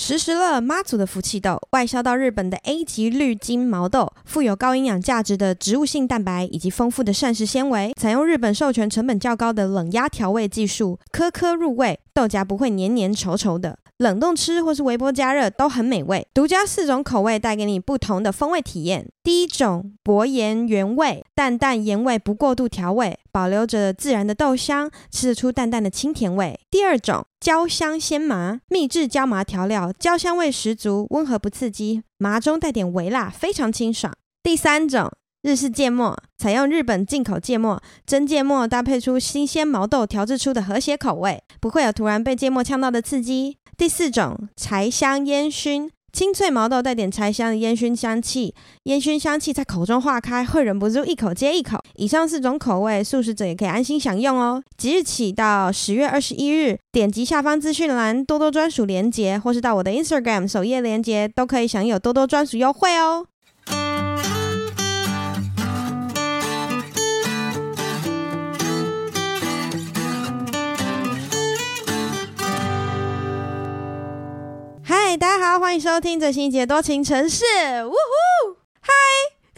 时时乐妈祖的福气豆，外销到日本的 A 级绿金毛豆，富有高营养价值的植物性蛋白以及丰富的膳食纤维，采用日本授权成本较高的冷压调味技术，颗颗入味，豆荚不会黏黏稠稠的。冷冻吃或是微波加热都很美味，独家四种口味带给你不同的风味体验。第一种薄盐原味，淡淡盐味不过度调味，保留着自然的豆香，吃得出淡淡的清甜味。第二种焦香鲜麻，秘制椒麻调料，焦香味十足，温和不刺激，麻中带点微辣，非常清爽。第三种。日式芥末采用日本进口芥末，真芥末搭配出新鲜毛豆调制出的和谐口味，不会有突然被芥末呛到的刺激。第四种柴香烟熏，清脆毛豆带点柴香的烟熏香气，烟熏香气在口中化开，会忍不住一口接一口。以上四种口味，素食者也可以安心享用哦。即日起到十月二十一日，点击下方资讯栏多多专属链接，或是到我的 Instagram 首页链接，都可以享有多多专属优惠哦。大家好，欢迎收听最新一集的多情城市。呜呼，嗨，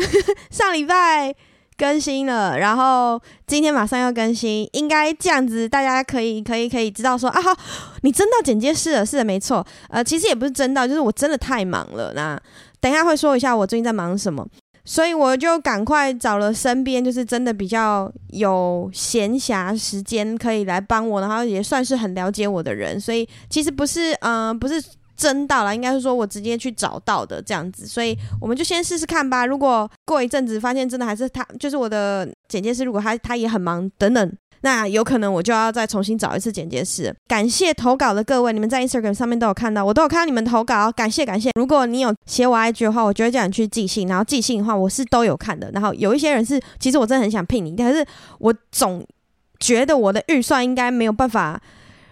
上礼拜更新了，然后今天马上要更新，应该这样子，大家可以可以可以知道说啊，好，你真到剪接室了，是的，没错。呃，其实也不是真到，就是我真的太忙了。那等一下会说一下我最近在忙什么，所以我就赶快找了身边就是真的比较有闲暇时间可以来帮我，然后也算是很了解我的人，所以其实不是，嗯、不是。真到了，应该是说我直接去找到的这样子，所以我们就先试试看吧。如果过一阵子发现真的还是他，就是我的剪接师，如果他他也很忙等等，那有可能我就要再重新找一次剪接师。感谢投稿的各位，你们在 Instagram 上面都有看到，我都有看到你们投稿，感谢感谢。如果你有写我 IG 的话，我就会叫你去寄信，然后寄信的话我是都有看的。然后有一些人是，其实我真的很想聘你，但是我总觉得我的预算应该没有办法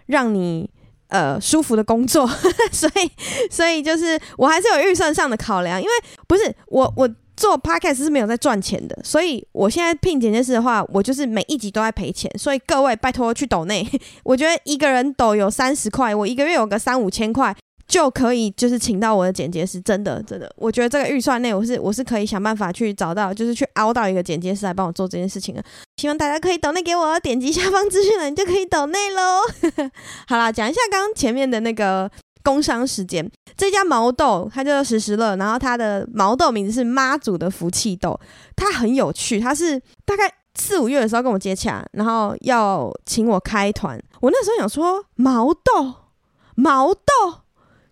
让你。呃，舒服的工作，所以，所以就是我还是有预算上的考量，因为不是我，我做 podcast 是没有在赚钱的，所以我现在聘剪接师的话，我就是每一集都在赔钱，所以各位拜托去抖内，我觉得一个人抖有三十块，我一个月有个三五千块。就可以就是请到我的剪接师，真的真的，我觉得这个预算内我是我是可以想办法去找到，就是去凹到一个剪接师来帮我做这件事情的。希望大家可以抖内给我，点击下方资讯栏你就可以抖内喽。好啦，讲一下刚刚前面的那个工商时间，这家毛豆它叫做时时乐，然后它的毛豆名字是妈祖的福气豆，它很有趣，它是大概四五月的时候跟我接洽，然后要请我开团，我那时候想说毛豆毛豆。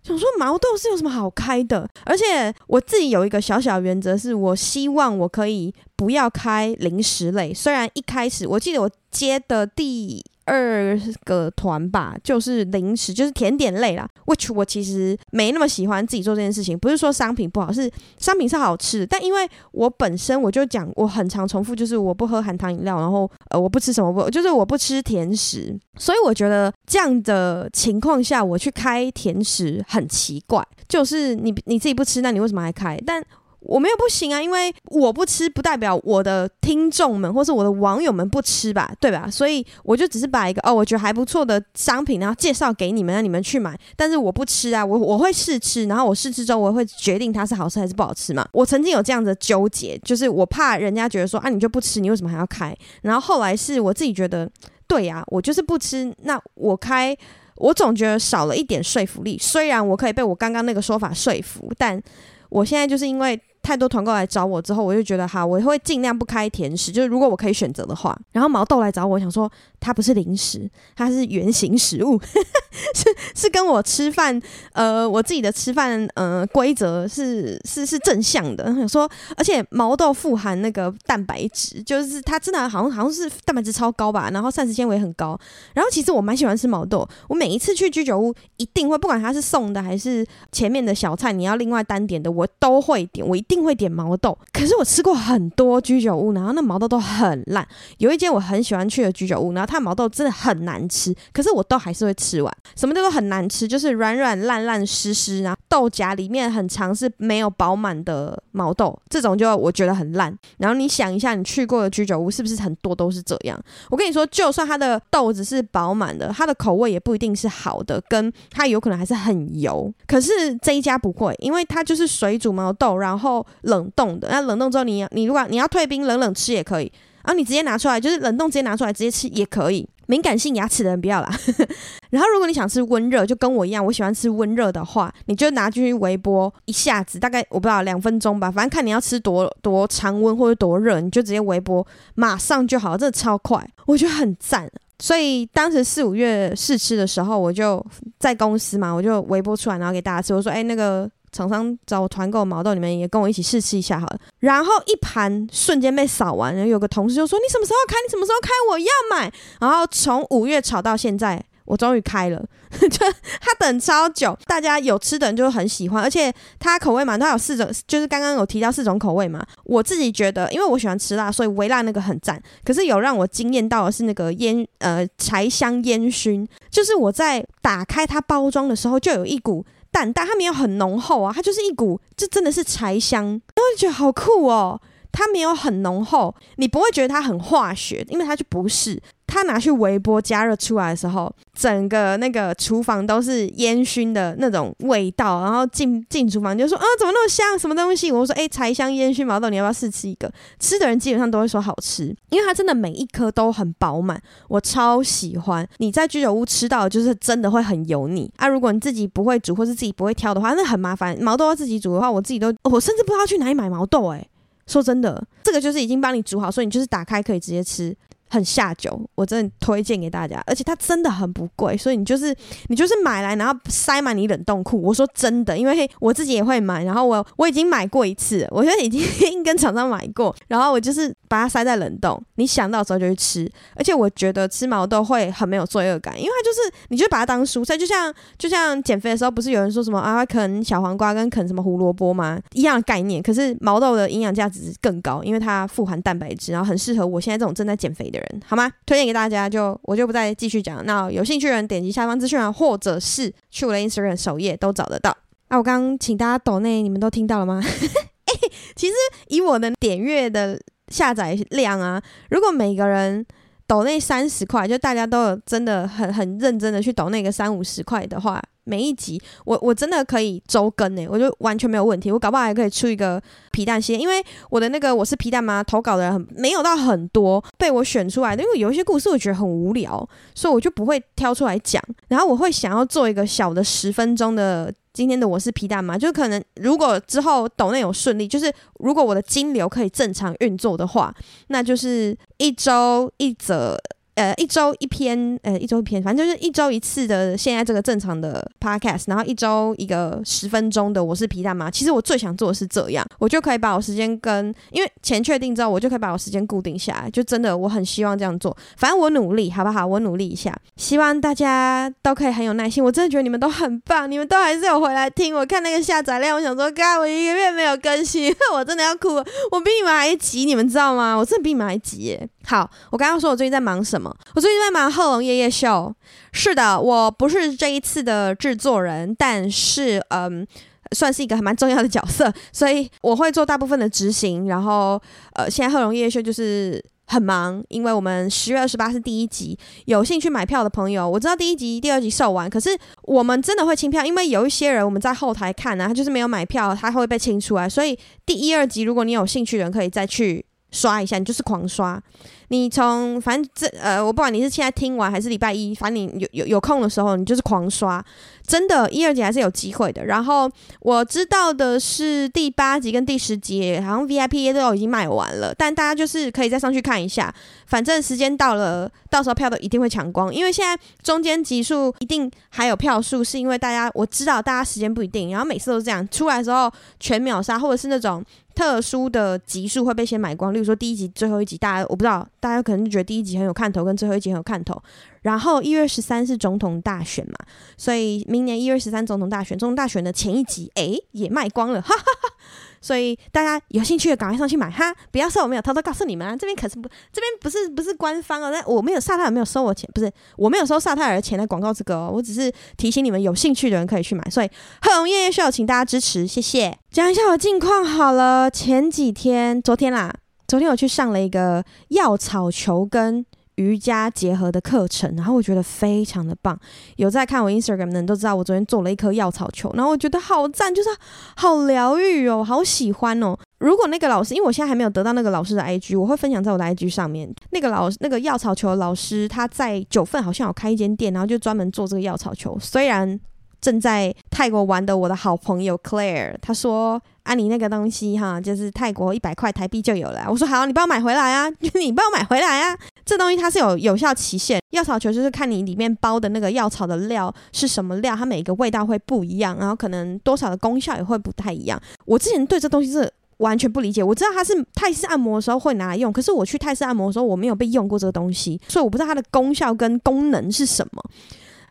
想说毛豆是有什么好开的？而且我自己有一个小小原则，是我希望我可以不要开零食类。虽然一开始我记得我接的第二个团吧，就是零食，就是甜点类啦。which 我其实没那么喜欢自己做这件事情，不是说商品不好，是商品是好吃，但因为我本身我就讲，我很常重复，就是我不喝含糖饮料，然后呃我不吃什么不，就是我不吃甜食，所以我觉得这样的情况下我去开甜食很奇怪，就是你你自己不吃，那你为什么还开？但我没有不行啊，因为我不吃不代表我的听众们或是我的网友们不吃吧，对吧？所以我就只是把一个哦，我觉得还不错的商品，然后介绍给你们，让你们去买。但是我不吃啊，我我会试吃，然后我试吃之后我会决定它是好吃还是不好吃嘛。我曾经有这样的纠结，就是我怕人家觉得说啊，你就不吃，你为什么还要开？然后后来是我自己觉得，对呀，我就是不吃，那我开，我总觉得少了一点说服力。虽然我可以被我刚刚那个说法说服，但我现在就是因为。太多团购来找我之后，我就觉得哈，我会尽量不开甜食，就是如果我可以选择的话。然后毛豆来找我，想说它不是零食，它是原型食物，是是跟我吃饭，呃，我自己的吃饭呃规则是是是正向的。想说，而且毛豆富含那个蛋白质，就是它真的好像好像是蛋白质超高吧，然后膳食纤维很高。然后其实我蛮喜欢吃毛豆，我每一次去居酒屋一定会，不管它是送的还是前面的小菜，你要另外单点的，我都会点，我一定。定会点毛豆。可是我吃过很多居酒屋，然后那毛豆都很烂。有一间我很喜欢去的居酒屋，然后它毛豆真的很难吃，可是我都还是会吃完。什么叫做很难吃？就是软软烂烂湿湿，然后豆荚里面很长是没有饱满的毛豆，这种就我觉得很烂。然后你想一下，你去过的居酒屋是不是很多都是这样？我跟你说，就算它的豆子是饱满的，它的口味也不一定是好的，跟它有可能还是很油。可是这一家不会，因为它就是水煮毛豆，然后冷冻的。那冷冻之后你，你你如果你要退冰冷冷吃也可以，然后你直接拿出来，就是冷冻直接拿出来直接吃也可以。敏感性牙齿的人不要啦。然后如果你想吃温热，就跟我一样，我喜欢吃温热的话，你就拿进去微波一下子，大概我不知道两分钟吧，反正看你要吃多多常温或者多热，你就直接微波，马上就好，真的超快，我觉得很赞。所以当时四五月试吃的时候，我就在公司嘛，我就微波出来，然后给大家吃。我说：“哎，那个厂商找我团购毛豆，你们也跟我一起试吃一下好了。”然后一盘瞬间被扫完，然后有个同事就说：“你什么时候开？你什么时候开？我要买。”然后从五月炒到现在。我终于开了，就他等超久，大家有吃的人就很喜欢，而且它口味嘛，它有四种，就是刚刚有提到四种口味嘛。我自己觉得，因为我喜欢吃辣，所以微辣那个很赞。可是有让我惊艳到的是那个烟呃柴香烟熏，就是我在打开它包装的时候，就有一股淡淡，它没有很浓厚啊，它就是一股，这真的是柴香，然后就觉得好酷哦。它没有很浓厚，你不会觉得它很化学，因为它就不是。它拿去微波加热出来的时候，整个那个厨房都是烟熏的那种味道。然后进进厨房就说：“啊，怎么那么香？什么东西？”我说：“哎，柴香烟熏毛豆，你要不要试吃一个？”吃的人基本上都会说好吃，因为它真的每一颗都很饱满，我超喜欢。你在居酒屋吃到的就是真的会很油腻啊。如果你自己不会煮或是自己不会挑的话，那很麻烦。毛豆要自己煮的话，我自己都我甚至不知道去哪里买毛豆哎、欸。说真的，这个就是已经帮你煮好，所以你就是打开可以直接吃。很下酒，我真的推荐给大家，而且它真的很不贵，所以你就是你就是买来，然后塞满你冷冻库。我说真的，因为我自己也会买，然后我我已经买过一次，我现在已经跟厂商买过，然后我就是把它塞在冷冻，你想到时候就去吃。而且我觉得吃毛豆会很没有罪恶感，因为它就是你就把它当蔬菜，就像就像减肥的时候，不是有人说什么啊啃小黄瓜跟啃什么胡萝卜吗？一样的概念。可是毛豆的营养价值更高，因为它富含蛋白质，然后很适合我现在这种正在减肥的。人好吗？推荐给大家，就我就不再继续讲。那有兴趣的人点击下方资讯栏，或者是去我的 Instagram 首页都找得到。啊，我刚刚请大家抖内，你们都听到了吗？欸，其实以我的点阅的下载量啊，如果每个人抖内三十块，就大家都有真的很很认真的去抖那个三五十块的话。每一集我我真的可以周更诶，我就完全没有问题。我搞不好还可以出一个皮蛋系列，因为我的那个我是皮蛋妈投稿的人很没有到很多被我选出来的，因为有一些故事我觉得很无聊，所以我就不会挑出来讲。然后我会想要做一个小的十分钟的今天的我是皮蛋妈，就可能如果之后抖内有顺利，就是如果我的金流可以正常运作的话，那就是一周一则。呃，一周一篇，呃，一周一篇，反正就是一周一次的。现在这个正常的 podcast，然后一周一个十分钟的。我是皮蛋妈。其实我最想做的是这样，我就可以把我时间跟，因为钱确定之后，我就可以把我时间固定下来。就真的，我很希望这样做。反正我努力，好不好？我努力一下，希望大家都可以很有耐心。我真的觉得你们都很棒，你们都还是有回来听。我看那个下载量，我想说，刚我一个月没有更新，我真的要哭了。我比你们还急，你们知道吗？我真的比你们还急耶。好，我刚刚说我最近在忙什么？我最近在忙《贺龙夜夜秀》。是的，我不是这一次的制作人，但是嗯，算是一个还蛮重要的角色，所以我会做大部分的执行。然后呃，现在《贺龙夜夜秀》就是很忙，因为我们十月二十八是第一集，有兴趣买票的朋友，我知道第一集、第二集售完，可是我们真的会清票，因为有一些人我们在后台看呢、他就是没有买票，他会被清出来。所以第一、二集，如果你有兴趣的人，可以再去刷一下，你就是狂刷。你从反正这呃，我不管你是现在听完还是礼拜一，反正你有有有空的时候，你就是狂刷，真的，一二集还是有机会的。然后我知道的是第八集跟第十集，好像 VIP 也都已经卖完了，但大家就是可以再上去看一下。反正时间到了，到时候票都一定会抢光，因为现在中间集数一定还有票数，是因为大家我知道大家时间不一定，然后每次都是这样，出来的时候全秒杀，或者是那种特殊的集数会被先买光，例如说第一集最后一集，大家我不知道。大家可能就觉得第一集很有看头，跟最后一集很有看头。然后一月十三是总统大选嘛，所以明年一月十三总统大选，总统大选的前一集，诶，也卖光了，哈哈哈。所以大家有兴趣的赶快上去买哈，不要说我没有偷偷告诉你们啊，这边可是不，这边不是不是官方哦，但我没有萨泰尔没有收我钱，不是我没有收萨泰尔的钱的广告这个哦，我只是提醒你们有兴趣的人可以去买，所以贺龙夜夜秀，请大家支持，谢谢。讲一下我近况好了，前几天昨天啦，昨天我去上了一个药草球跟。瑜伽结合的课程，然后我觉得非常的棒。有在看我 Instagram 的人都知道，我昨天做了一颗药草球，然后我觉得好赞，就是好疗愈哦，好喜欢哦。如果那个老师，因为我现在还没有得到那个老师的 IG，我会分享在我的 IG 上面。那个老那个药草球老师，他在九份好像有开一间店，然后就专门做这个药草球。虽然正在泰国玩的我的好朋友 Claire，他说。啊，你那个东西哈，就是泰国一百块台币就有了。我说好，你帮我买回来啊，你帮我买回来啊。这东西它是有有效期限，药草球就是看你里面包的那个药草的料是什么料，它每个味道会不一样，然后可能多少的功效也会不太一样。我之前对这东西是完全不理解，我知道它是泰式按摩的时候会拿来用，可是我去泰式按摩的时候我没有被用过这个东西，所以我不知道它的功效跟功能是什么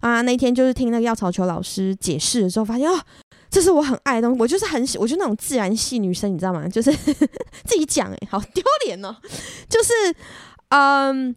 啊。那天就是听那个药草球老师解释的时候，发现哦。这是我很爱的东西，我就是很喜，我就那种自然系女生，你知道吗？就是 自己讲，诶，好丢脸哦。就是，嗯，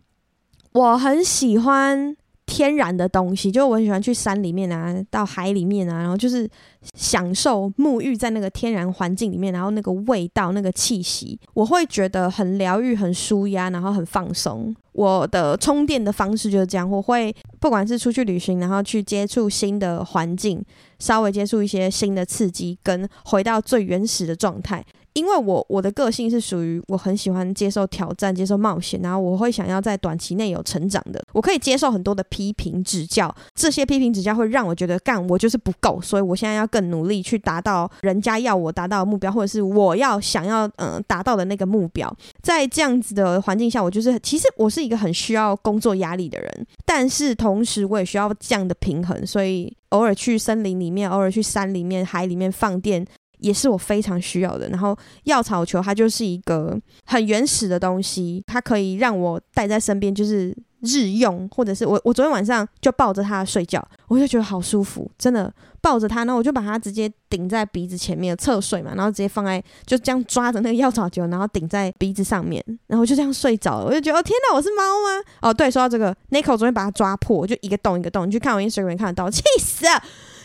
我很喜欢天然的东西，就我很喜欢去山里面啊，到海里面啊，然后就是享受沐浴在那个天然环境里面，然后那个味道、那个气息，我会觉得很疗愈、很舒压，然后很放松。我的充电的方式就是这样，我会不管是出去旅行，然后去接触新的环境，稍微接触一些新的刺激，跟回到最原始的状态。因为我我的个性是属于我很喜欢接受挑战、接受冒险，然后我会想要在短期内有成长的。我可以接受很多的批评指教，这些批评指教会让我觉得干我就是不够，所以我现在要更努力去达到人家要我达到的目标，或者是我要想要嗯、达到的那个目标。在这样子的环境下，我就是其实我是一个很需要工作压力的人，但是同时我也需要这样的平衡，所以偶尔去森林里面，偶尔去山里面、海里面放电。也是我非常需要的。然后药草球它就是一个很原始的东西，它可以让我带在身边，就是日用，或者是我我昨天晚上就抱着它睡觉，我就觉得好舒服，真的抱着它，然后我就把它直接顶在鼻子前面侧睡嘛，然后直接放在就这样抓着那个药草球，然后顶在鼻子上面，然后就这样睡着了。我就觉得哦天哪，我是猫吗？哦对，说到这个，Nico 昨天把它抓破，就一个洞一个洞，你去看我 Instagram 看得到，气死了，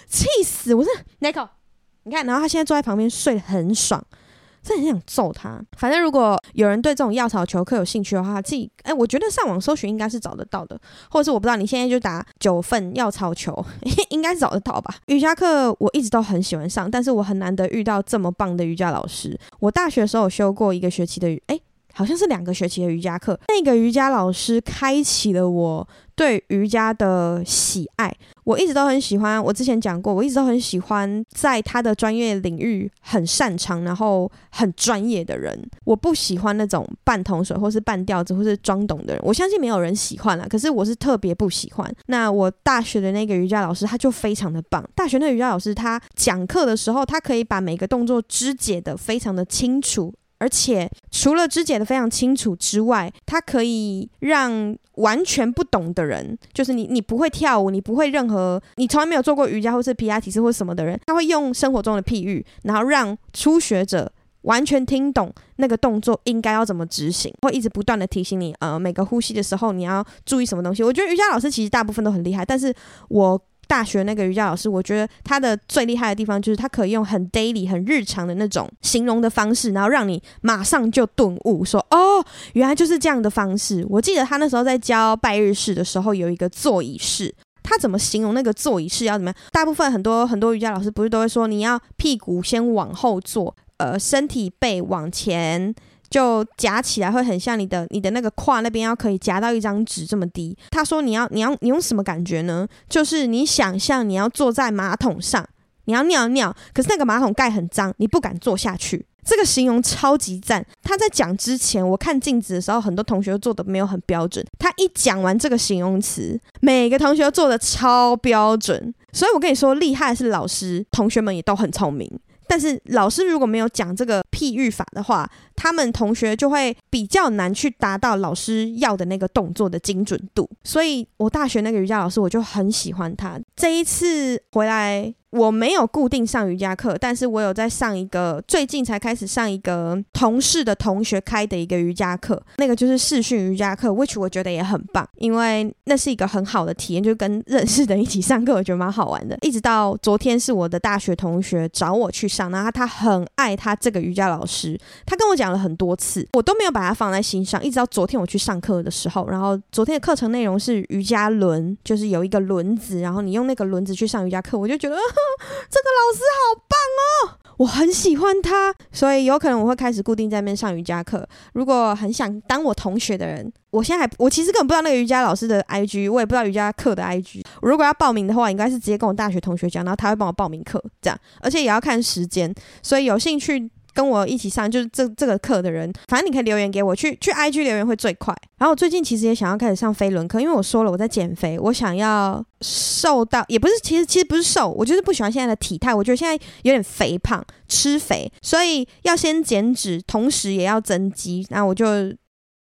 气死！我是 Nico。你看，然后他现在坐在旁边睡得很爽，真的很想揍他。反正如果有人对这种药草球课有兴趣的话，自己哎，我觉得上网搜寻应该是找得到的，或者是我不知道，你现在就打九份药草球，应该找得到吧。瑜伽课我一直都很喜欢上，但是我很难得遇到这么棒的瑜伽老师。我大学的时候修过一个学期的，哎，好像是两个学期的瑜伽课，那个瑜伽老师开启了我对瑜伽的喜爱，我一直都很喜欢。我之前讲过，我一直都很喜欢在他的专业领域很擅长，然后很专业的人。我不喜欢那种半桶水或是半吊子或是装懂的人。我相信没有人喜欢啦，可是我是特别不喜欢。那我大学的那个瑜伽老师他就非常的棒。大学那瑜伽老师他讲课的时候，他可以把每个动作肢解得非常的清楚。而且除了肢解得非常清楚之外，它可以让完全不懂的人，就是你，你不会跳舞，你不会任何，你从来没有做过瑜伽或是皮拉提斯或什么的人，他会用生活中的譬喻，然后让初学者完全听懂那个动作应该要怎么执行，会一直不断的提醒你，呃，每个呼吸的时候你要注意什么东西。我觉得瑜伽老师其实大部分都很厉害，但是我。大学那个瑜伽老师，我觉得他的最厉害的地方就是他可以用很 daily、很日常的那种形容的方式，然后让你马上就顿悟，说哦，原来就是这样的方式。我记得他那时候在教拜日式的时候，有一个坐椅式，他怎么形容那个坐椅式要怎么样？大部分很多很多瑜伽老师不是都会说，你要屁股先往后坐，呃，身体背往前。就夹起来会很像你的你的那个胯那边要可以夹到一张纸这么低。他说你要你要你用什么感觉呢？就是你想象你要坐在马桶上，你要尿尿，可是那个马桶盖很脏，你不敢坐下去。这个形容超级赞。他在讲之前，我看镜子的时候，很多同学都做的没有很标准。他一讲完这个形容词，每个同学都做的超标准。所以我跟你说，厉害的是老师，同学们也都很聪明。但是老师如果没有讲这个譬喻法的话，他们同学就会比较难去达到老师要的那个动作的精准度。所以我大学那个瑜伽老师，我就很喜欢他。这一次回来我没有固定上瑜伽课，但是我有在上一个最近才开始上一个同事的同学开的一个瑜伽课，那个就是视讯瑜伽课，which 我觉得也很棒，因为那是一个很好的体验，就跟认识的一起上课，我觉得蛮好玩的。一直到昨天是我的大学同学找我去上，然后他很爱他这个瑜伽老师，他跟我讲了很多次，我都没有把它放在心上，一直到昨天我去上课的时候，然后昨天的课程内容是瑜伽轮，就是有一个轮子，然后你用那个轮子去上瑜伽课，我就觉得。这个老师好棒哦，我很喜欢他，所以有可能我会开始固定在那边上瑜伽课。如果很想当我同学的人，我现在还我其实根本不知道那个瑜伽老师的 IG，我也不知道瑜伽课的 IG。如果要报名的话，应该是直接跟我大学同学讲，然后他会帮我报名课，这样，而且也要看时间，所以有兴趣。跟我一起上就是这这个课的人，反正你可以留言给我，去去 IG 留言会最快。然后我最近其实也想要开始上飞轮课，因为我说了我在减肥，我想要瘦到也不是，其实其实不是瘦，我就是不喜欢现在的体态，我觉得现在有点肥胖，吃肥，所以要先减脂，同时也要增肌。那我就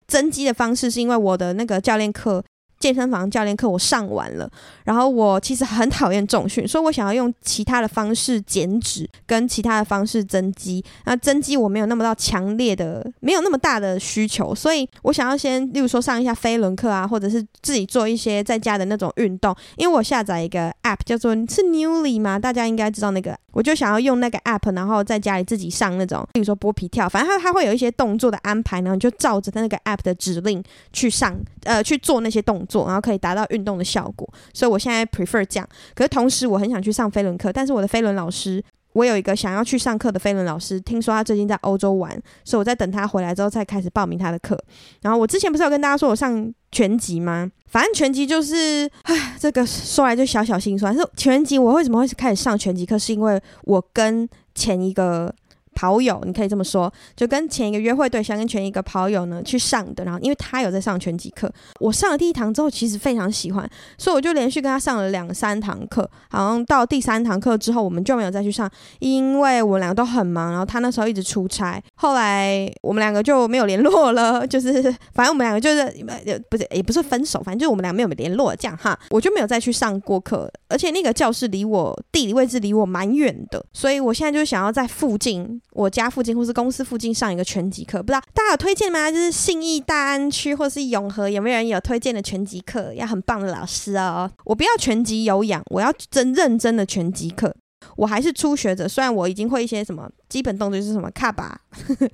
增肌的方式是因为我的那个教练课。健身房教练课我上完了，然后我其实很讨厌重训，所以我想要用其他的方式减脂，跟其他的方式增肌。那增肌我没有那么到强烈的，没有那么大的需求，所以我想要先，例如说上一下飞轮课啊，或者是自己做一些在家的那种运动。因为我下载一个 app 叫做是 Newly 吗？大家应该知道那个，我就想要用那个 app，然后在家里自己上那种，例如说剥皮跳，反正它它会有一些动作的安排，然后你就照着它那个 app 的指令去上，呃，去做那些动作。做，然后可以达到运动的效果，所以我现在 prefer 这样。可是同时，我很想去上飞轮课，但是我的飞轮老师，我有一个想要去上课的飞轮老师，听说他最近在欧洲玩，所以我在等他回来之后再开始报名他的课。然后我之前不是有跟大家说我上拳击吗？反正拳击就是，唉，这个说来就小小心酸。是拳击，我为什么会开始上拳击课？是因为我跟前一个。跑友，你可以这么说，就跟前一个约会对象跟前一个跑友呢去上的，然后因为他有在上拳击课，我上了第一堂之后，其实非常喜欢，所以我就连续跟他上了两三堂课，好像到第三堂课之后，我们就没有再去上，因为我们两个都很忙，然后他那时候一直出差，后来我们两个就没有联络了，就是反正我们两个就是不是也不是分手，反正就是我们俩没有联络这样。哈，我就没有再去上过课，而且那个教室离我地理位置离我蛮远的，所以我现在就想要在附近。我家附近或是公司附近上一个拳击课，不知道大家有推荐吗？就是信义大安区或是永和，有没有人有推荐的拳击课？要很棒的老师哦。我不要拳击有氧，我要真认真的拳击课。我还是初学者，虽然我已经会一些什么基本动作，是什么卡巴，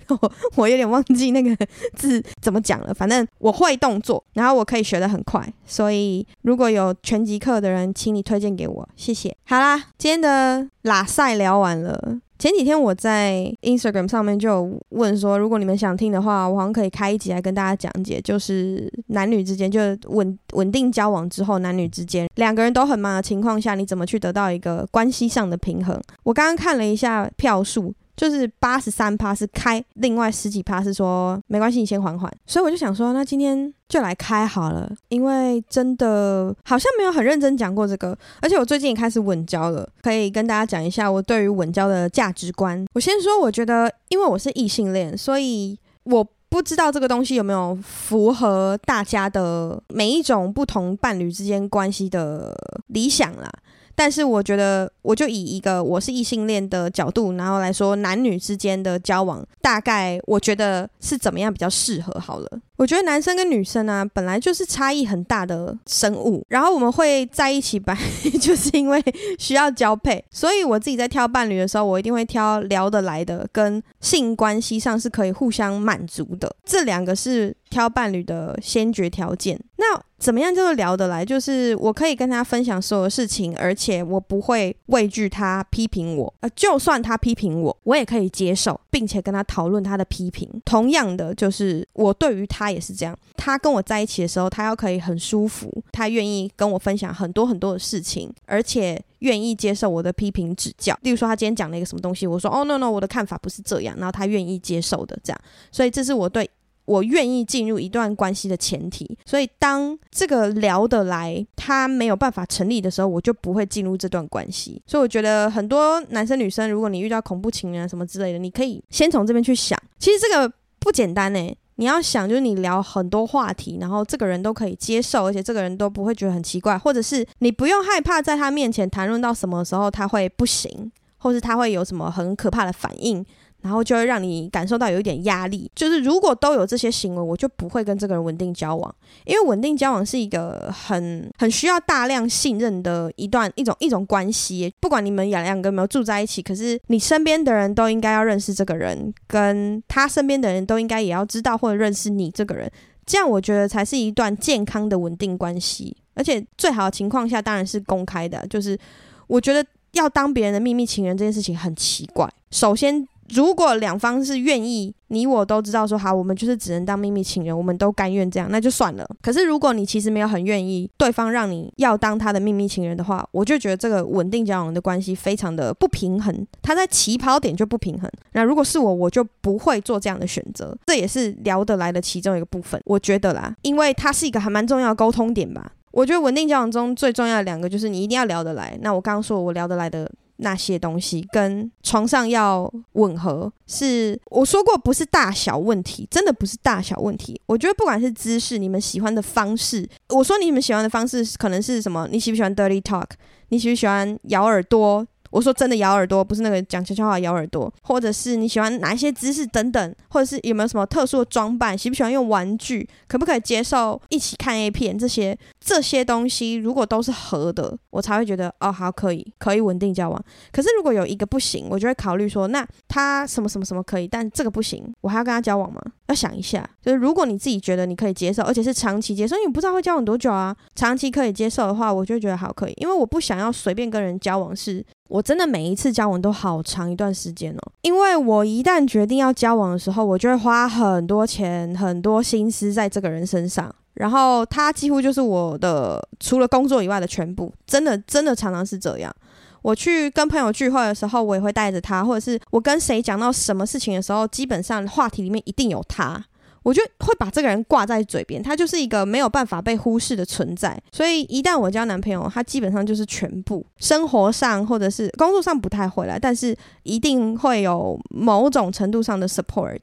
我 我有点忘记那个字怎么讲了。反正我会动作，然后我可以学得很快。所以如果有拳击课的人，请你推荐给我，谢谢。好啦，今天的拉赛聊完了。前几天我在 Instagram 上面就有问说，如果你们想听的话，我好像可以开一集来跟大家讲解，就是男女之间，就稳稳定交往之后，男女之间两个人都很忙的情况下，你怎么去得到一个关系上的平衡？我刚刚看了一下票数。就是八十三趴是开，另外十几趴是说没关系，你先缓缓。所以我就想说，那今天就来开好了，因为真的好像没有很认真讲过这个，而且我最近也开始稳交了，可以跟大家讲一下我对于稳交的价值观。我先说，我觉得因为我是异性恋，所以我不知道这个东西有没有符合大家的每一种不同伴侣之间关系的理想啦。但是我觉得，我就以一个我是异性恋的角度，然后来说男女之间的交往，大概我觉得是怎么样比较适合好了。我觉得男生跟女生啊，本来就是差异很大的生物，然后我们会在一起吧，就是因为需要交配。所以我自己在挑伴侣的时候，我一定会挑聊得来的，跟性关系上是可以互相满足的，这两个是挑伴侣的先决条件。那怎么样叫做聊得来？就是我可以跟他分享所有事情，而且我不会畏惧他批评我。呃，就算他批评我，我也可以接受，并且跟他讨论他的批评。同样的，就是我对于。他也是这样，他跟我在一起的时候，他要可以很舒服，他愿意跟我分享很多很多的事情，而且愿意接受我的批评指教。例如说，他今天讲了一个什么东西，我说：“哦，no no，我的看法不是这样。”然后他愿意接受的，这样。所以这是我对我愿意进入一段关系的前提。所以当这个聊得来，他没有办法成立的时候，我就不会进入这段关系。所以我觉得很多男生女生，如果你遇到恐怖情人什么之类的，你可以先从这边去想。其实这个不简单呢。你要想，就是你聊很多话题，然后这个人都可以接受，而且这个人都不会觉得很奇怪，或者是你不用害怕在他面前谈论到什么时候他会不行，或是他会有什么很可怕的反应。然后就会让你感受到有一点压力，就是如果都有这些行为，我就不会跟这个人稳定交往，因为稳定交往是一个很很需要大量信任的一段一种一种关系。不管你们两两个有没有住在一起，可是你身边的人都应该要认识这个人，跟他身边的人都应该也要知道或者认识你这个人，这样我觉得才是一段健康的稳定关系。而且最好的情况下当然是公开的，就是我觉得要当别人的秘密情人这件事情很奇怪。首先。如果两方是愿意，你我都知道说好，我们就是只能当秘密情人，我们都甘愿这样，那就算了。可是如果你其实没有很愿意，对方让你要当他的秘密情人的话，我就觉得这个稳定交往的关系非常的不平衡，他在起跑点就不平衡。那如果是我，我就不会做这样的选择。这也是聊得来的其中一个部分，我觉得啦，因为它是一个还蛮重要沟通点吧。我觉得稳定交往中最重要的两个就是你一定要聊得来。那我刚刚说我聊得来的。那些东西跟床上要吻合，是我说过不是大小问题，真的不是大小问题。我觉得不管是姿势，你们喜欢的方式，我说你们喜欢的方式可能是什么？你喜不喜欢 dirty talk？你喜不喜欢咬耳朵？我说真的，咬耳朵不是那个讲悄悄话咬耳朵，或者是你喜欢哪一些姿势等等，或者是有没有什么特殊的装扮，喜不喜欢用玩具，可不可以接受一起看 A 片这些这些东西，如果都是合的，我才会觉得哦好可以可以稳定交往。可是如果有一个不行，我就会考虑说，那他什么什么什么可以，但这个不行，我还要跟他交往吗？要想一下，就是如果你自己觉得你可以接受，而且是长期接受，因为你不知道会交往多久啊，长期可以接受的话，我就觉得好可以，因为我不想要随便跟人交往是。我真的每一次交往都好长一段时间哦，因为我一旦决定要交往的时候，我就会花很多钱、很多心思在这个人身上，然后他几乎就是我的除了工作以外的全部，真的真的常常是这样。我去跟朋友聚会的时候，我也会带着他，或者是我跟谁讲到什么事情的时候，基本上话题里面一定有他。我就会把这个人挂在嘴边，他就是一个没有办法被忽视的存在。所以一旦我交男朋友，他基本上就是全部，生活上或者是工作上不太会来，但是一定会有某种程度上的 support。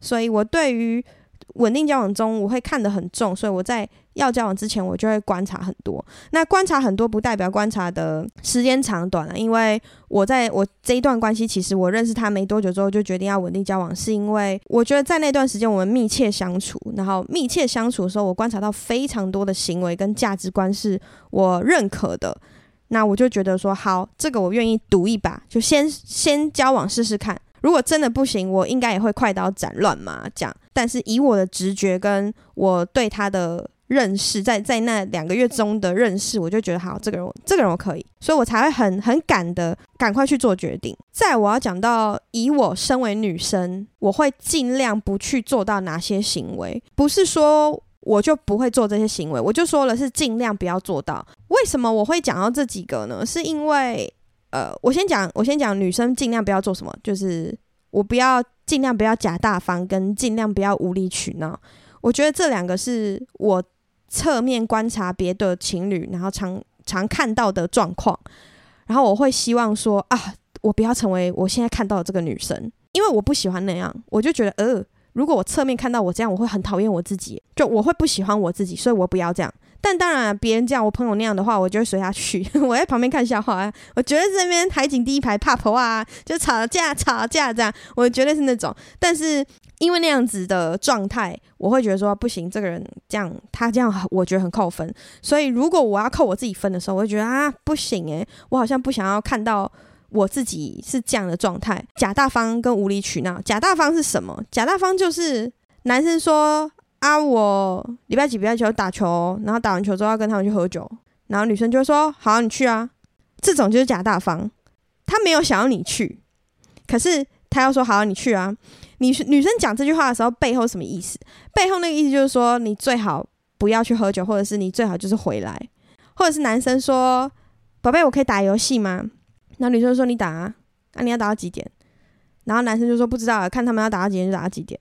所以我对于稳定交往中，我会看得很重，所以我在要交往之前，我就会观察很多。那观察很多不代表观察的时间长短了，因为我在我这一段关系，其实我认识他没多久之后就决定要稳定交往，是因为我觉得在那段时间我们密切相处，然后密切相处的时候，我观察到非常多的行为跟价值观是我认可的，那我就觉得说好，这个我愿意赌一把，就先先交往试试看。如果真的不行，我应该也会快刀斩乱麻这样。但是以我的直觉跟我对他的认识，在在那两个月中的认识，我就觉得好，这个人这个人我可以，所以我才会很很赶的赶快去做决定。再我要讲到，以我身为女生，我会尽量不去做到哪些行为，不是说我就不会做这些行为，我就说了是尽量不要做到。为什么我会讲到这几个呢？是因为。呃，我先讲，我先讲女生尽量不要做什么，就是我不要尽量不要假大方，跟尽量不要无理取闹。我觉得这两个是我侧面观察别的情侣，然后常常看到的状况，然后我会希望说啊，我不要成为我现在看到的这个女生，因为我不喜欢那样，我就觉得呃，如果我侧面看到我这样，我会很讨厌我自己，就我会不喜欢我自己，所以我不要这样。但当然，别人这样，我朋友那样的话，我就会随他去。我在旁边看笑话，啊我觉得这边海景第一排怕婆啊，就吵架吵架这样，我绝对是那种。但是因为那样子的状态，我会觉得说不行，这个人这样，他这样，我觉得很扣分。所以如果我要扣我自己分的时候，我会觉得啊，不行诶，我好像不想要看到我自己是这样的状态，假大方跟无理取闹。假大方是什么？假大方就是男生说。啊，我礼拜几礼拜几打球，然后打完球之后要跟他们去喝酒，然后女生就说：“好，你去啊。”这种就是假大方，他没有想要你去，可是他要说：“好，你去啊。”女女生讲这句话的时候，背后什么意思？背后那个意思就是说，你最好不要去喝酒，或者是你最好就是回来，或者是男生说：“宝贝，我可以打游戏吗？”然后女生说：“你打啊，那、啊、你要打到几点？”然后男生就说：“不知道，看他们要打到几点就打到几点。”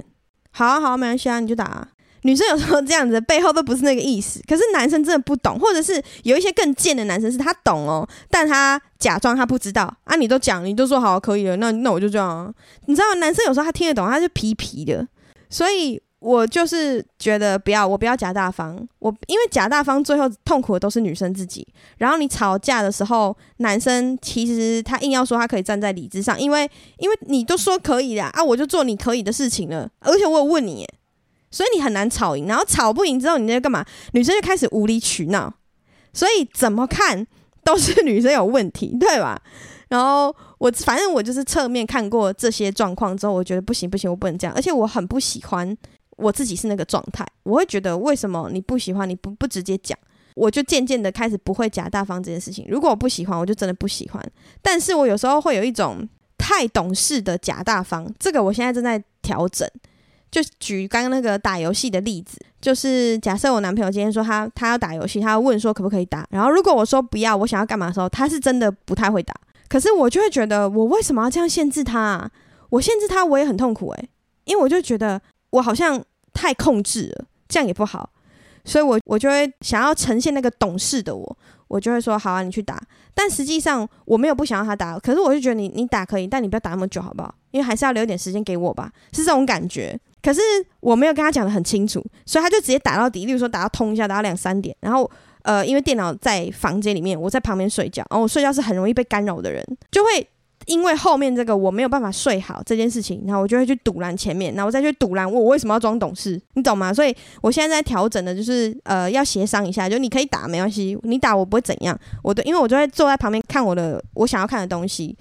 好啊，好啊，没关系啊，你就打啊。女生有时候这样子，背后都不是那个意思。可是男生真的不懂，或者是有一些更贱的男生是他懂哦，但他假装他不知道啊。你都讲，你都说好可以了，那那我就这样。你知道，男生有时候他听得懂，他就皮皮的。所以我就是觉得不要，我不要假大方。我因为假大方，最后痛苦的都是女生自己。然后你吵架的时候，男生其实他硬要说他可以站在理智上，因为因为你都说可以了啊，我就做你可以的事情了。而且我有问你，所以你很难吵赢。然后吵不赢之后，你在干嘛？女生就开始无理取闹。所以怎么看都是女生有问题，对吧？然后我反正我就是侧面看过这些状况之后，我觉得不行不行，我不能这样。而且我很不喜欢。我自己是那个状态，我会觉得为什么你不喜欢，你不不直接讲，我就渐渐的开始不会假大方这件事情。如果我不喜欢，我就真的不喜欢。但是我有时候会有一种太懂事的假大方，这个我现在正在调整。就举刚刚那个打游戏的例子，就是假设我男朋友今天说他他要打游戏，他要问说可不可以打，然后如果我说不要，我想要干嘛的时候，他是真的不太会打。可是我就会觉得，我为什么要这样限制他啊？我限制他，我也很痛苦诶，因为我就觉得。我好像太控制了，这样也不好，所以我我就会想要呈现那个懂事的我，我就会说好啊，你去打。但实际上我没有不想要他打，可是我就觉得你你打可以，但你不要打那么久，好不好？因为还是要留点时间给我吧，是这种感觉。可是我没有跟他讲得很清楚，所以他就直接打到底，例如说打到通一下，打到两三点。然后呃，因为电脑在房间里面，我在旁边睡觉，然后我睡觉是很容易被干扰的人，就会。因为后面这个我没有办法睡好这件事情，然后我就会去堵拦前面，然后我再去堵拦我为什么要装懂事，你懂吗？所以我现在在调整的就是呃要协商一下，就你可以打没关系，你打我不会怎样，我的因为我就会坐在旁边看我的我想要看的东西。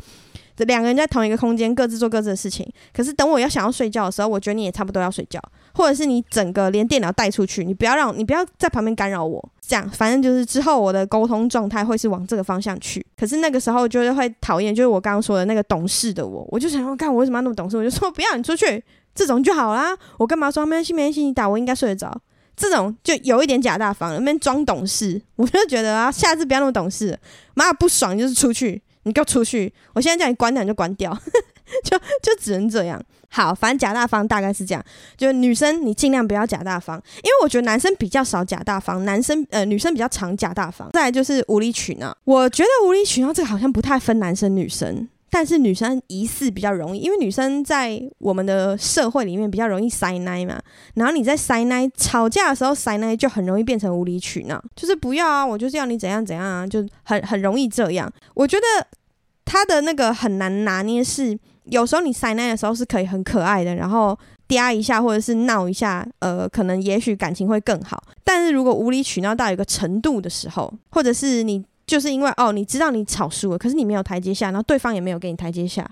这两个人在同一个空间，各自做各自的事情。可是等我要想要睡觉的时候，我觉得你也差不多要睡觉，或者是你整个连电脑带出去，你不要让你不要在旁边干扰我。这样，反正就是之后我的沟通状态会是往这个方向去。可是那个时候就是会讨厌，就是我刚刚说的那个懂事的我，我就想要，看我为什么要那么懂事？我就说不要你出去，这种就好啦。我干嘛说没关系没关系，你打我应该睡得着。这种就有一点假大方，那边装懂事，我就觉得啊，下次不要那么懂事。妈不爽就是出去。你给我出去！我现在叫你关掉，你就关掉，就就只能这样。好，反正假大方大概是这样。就女生，你尽量不要假大方，因为我觉得男生比较少假大方，男生呃女生比较常假大方。再来就是无理取闹，我觉得无理取闹这个好像不太分男生女生，但是女生疑似比较容易，因为女生在我们的社会里面比较容易塞奶嘛。然后你在塞奶吵架的时候塞奶就很容易变成无理取闹，就是不要啊，我就是要你怎样怎样啊，就很很容易这样。我觉得他的那个很难拿捏是。有时候你塞奶的时候是可以很可爱的，然后嗲一下或者是闹一下，呃，可能也许感情会更好。但是如果无理取闹到一个程度的时候，或者是你就是因为哦，你知道你吵输了，可是你没有台阶下，然后对方也没有给你台阶下，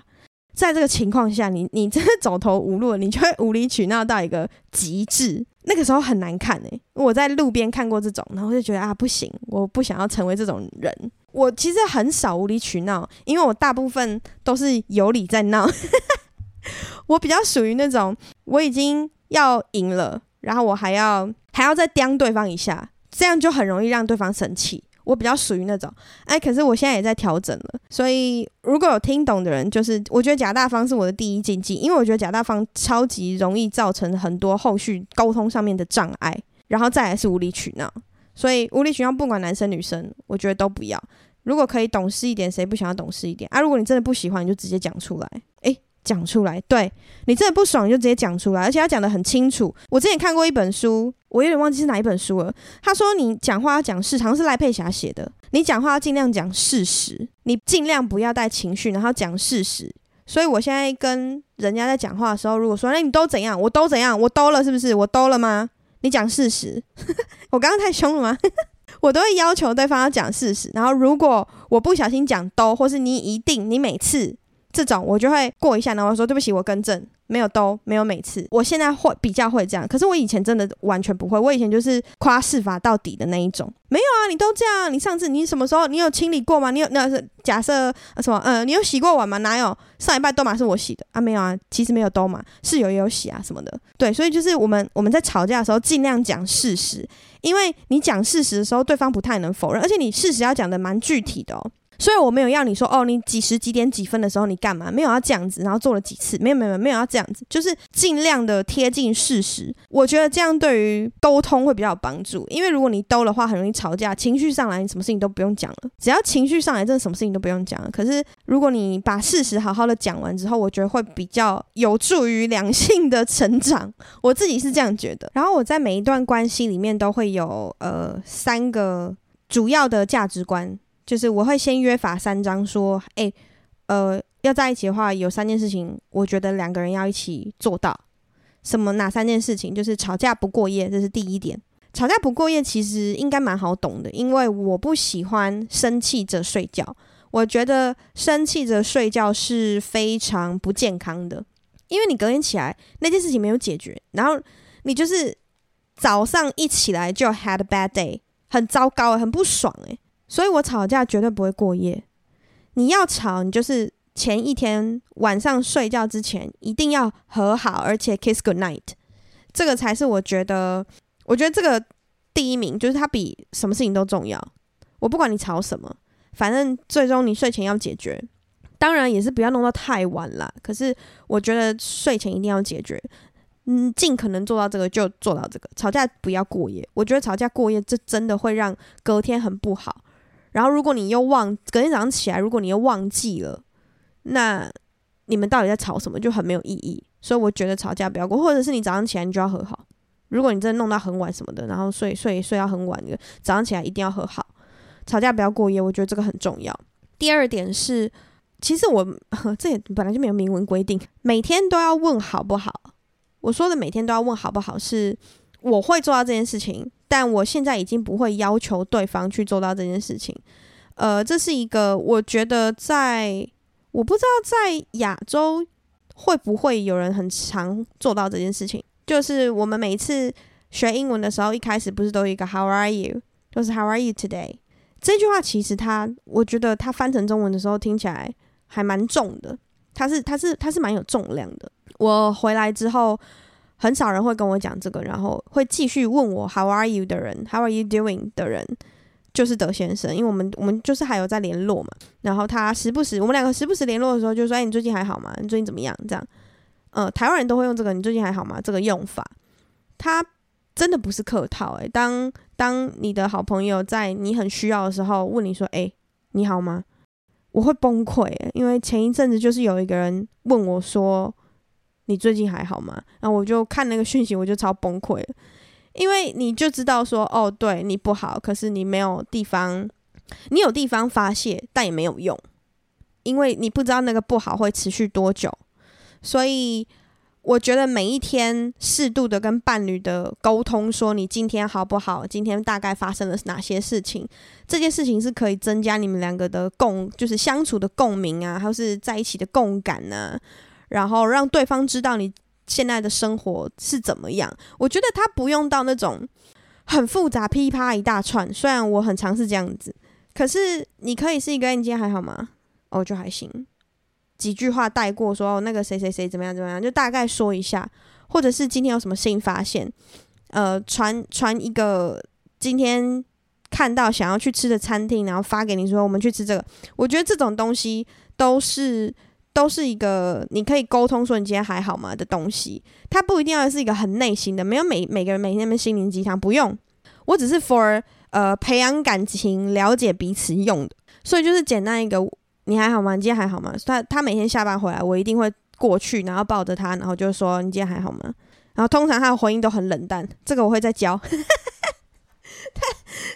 在这个情况下，你你真的走投无路，你就会无理取闹到一个极致，那个时候很难看诶、我在路边看过这种，然后就觉得啊，不行，我不想要成为这种人。我其实很少无理取闹，因为我大部分都是有理在闹。我比较属于那种我已经要赢了，然后我还要还要再刁对方一下，这样就很容易让对方生气。我比较属于那种，哎，可是我现在也在调整了，所以如果有听懂的人，就是我觉得假大方是我的第一禁忌，因为我觉得假大方超级容易造成很多后续沟通上面的障碍，然后再来是无理取闹。所以无理取闹，不管男生女生，我觉得都不要。如果可以懂事一点，谁不想要懂事一点啊？如果你真的不喜欢，你就直接讲出来。诶，讲出来，对，你真的不爽，你就直接讲出来，而且要讲得很清楚。我之前看过一本书，我有点忘记是哪一本书了。他说你讲话要讲事实，好像是赖佩霞写的。你讲话要尽量讲事实，你尽量不要带情绪，然后讲事实。所以我现在跟人家在讲话的时候，如果说那你都怎样，我都怎样，我都了是不是？我都了吗？你讲事实，我刚刚太凶了吗？我都会要求对方要讲事实，然后如果我不小心讲都，或是你一定，你每次这种，我就会过一下，然后说对不起，我更正。没有都没有每次，我现在会比较会这样，可是我以前真的完全不会，我以前就是夸事法到底的那一种。没有啊，你都这样，你上次你什么时候你有清理过吗？你有那是假设什么？嗯，你有洗过碗吗？哪有？上礼拜都嘛是我洗的啊？没有啊，其实没有都嘛，室友也有洗啊什么的。对，所以就是我们我们在吵架的时候尽量讲事实，因为你讲事实的时候，对方不太能否认，而且你事实要讲的蛮具体的哦。所以我没有要你说哦，你几时几点几分的时候你干嘛？没有要这样子，然后做了几次？没有没有没有要这样子，就是尽量的贴近事实。我觉得这样对于沟通会比较有帮助，因为如果你兜的话，很容易吵架，情绪上来，你什么事情都不用讲了。只要情绪上来，真的什么事情都不用讲了。可是如果你把事实好好的讲完之后，我觉得会比较有助于两性的成长。我自己是这样觉得。然后我在每一段关系里面都会有呃三个主要的价值观。就是我会先约法三章，说，诶、呃，要在一起的话，有三件事情，我觉得两个人要一起做到。什么？哪三件事情？就是吵架不过夜，这是第一点。吵架不过夜其实应该蛮好懂的，因为我不喜欢生气着睡觉。我觉得生气着睡觉是非常不健康的，因为你隔天起来那件事情没有解决，然后你就是早上一起来就 had a bad day，很糟糕，很不爽诶。所以我吵架绝对不会过夜。你要吵，你就是前一天晚上睡觉之前一定要和好，而且 kiss good night，这个才是我觉得，我觉得这个第一名就是它比什么事情都重要。我不管你吵什么，反正最终你睡前要解决。当然也是不要弄到太晚啦。可是我觉得睡前一定要解决，嗯，尽可能做到这个就做到这个。吵架不要过夜，我觉得吵架过夜这真的会让隔天很不好。然后，如果你又忘，隔天早上起来，如果你又忘记了，那你们到底在吵什么，就很没有意义。所以我觉得吵架不要过，或者是你早上起来你就要和好。如果你真的弄到很晚什么的，然后睡睡睡到很晚，早上起来一定要和好。吵架不要过夜，我觉得这个很重要。第二点是，其实我这也本来就没有明文规定，每天都要问好不好。我说的每天都要问好不好，是我会做到这件事情。但我现在已经不会要求对方去做到这件事情，呃，这是一个我觉得在我不知道在亚洲会不会有人很常做到这件事情，就是我们每一次学英文的时候，一开始不是都有一个 How are you？就是 How are you today？这句话其实它，我觉得它翻成中文的时候听起来还蛮重的，它是它是它是蛮有重量的。我回来之后。很少人会跟我讲这个，然后会继续问我 How are you 的人，How are you doing 的人，就是德先生，因为我们我们就是还有在联络嘛。然后他时不时，我们两个时不时联络的时候，就说：“哎，你最近还好吗？你最近怎么样？”这样，呃，台湾人都会用这个“你最近还好吗”这个用法，他真的不是客套。诶，当当你的好朋友在你很需要的时候问你说：“哎，你好吗？”我会崩溃，因为前一阵子就是有一个人问我说。你最近还好吗？然后我就看那个讯息，我就超崩溃了，因为你就知道说，哦，对你不好，可是你没有地方，你有地方发泄，但也没有用，因为你不知道那个不好会持续多久。所以我觉得每一天适度的跟伴侣的沟通，说你今天好不好，今天大概发生了哪些事情，这件事情是可以增加你们两个的共，就是相处的共鸣啊，还是在一起的共感呢、然后让对方知道你现在的生活是怎么样。我觉得他不用到那种很复杂、噼啪一大串。虽然我很尝试这样子，可是你可以是一个，你今天还好吗？哦，就还行，几句话带过说，说哦，那个谁谁谁怎么样怎么样，就大概说一下，或者是今天有什么新发现，呃，传传一个今天看到想要去吃的餐厅，然后发给你说我们去吃这个。我觉得这种东西都是。都是一个你可以沟通说你今天还好吗的东西，它不一定要是一个很内心的，没有每每个人每天那边心灵鸡汤不用，我只是 for 呃培养感情、了解彼此用的，所以就是简单一个你还好吗？你今天还好吗？他他每天下班回来，我一定会过去，然后抱着他，然后就说你今天还好吗？然后通常他的回应都很冷淡，这个我会再教，但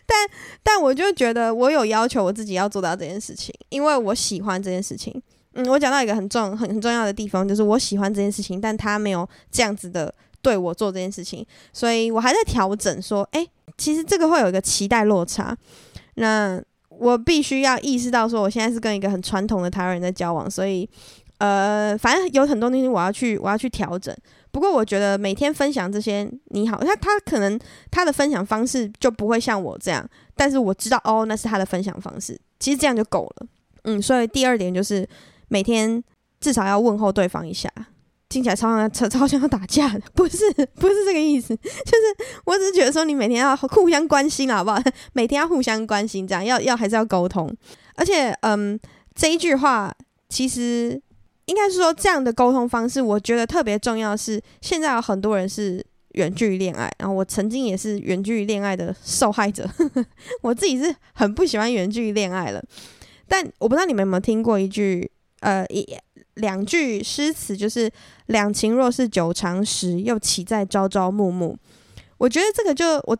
但但我就觉得我有要求我自己要做到这件事情，因为我喜欢这件事情。嗯，我讲到一个很重、很很重要的地方，就是我喜欢这件事情，但他没有这样子的对我做这件事情，所以我还在调整。说，诶，其实这个会有一个期待落差。那我必须要意识到，说我现在是跟一个很传统的台湾人在交往，所以，呃，反正有很多东西我要去，我要去调整。不过我觉得每天分享这些你好，他他可能他的分享方式就不会像我这样，但是我知道哦，那是他的分享方式，其实这样就够了。嗯，所以第二点就是。每天至少要问候对方一下，听起来超像超超像要打架的，不是不是这个意思，就是我只是觉得说你每天要互相关心好不好？每天要互相关心，这样要要还是要沟通，而且嗯，这一句话其实应该是说这样的沟通方式，我觉得特别重要是现在有很多人是远距离恋爱，然后我曾经也是远距离恋爱的受害者，我自己是很不喜欢远距离恋爱了，但我不知道你们有没有听过一句呃一。两句诗词就是“两情若是久长时，又岂在朝朝暮暮”。我觉得这个就我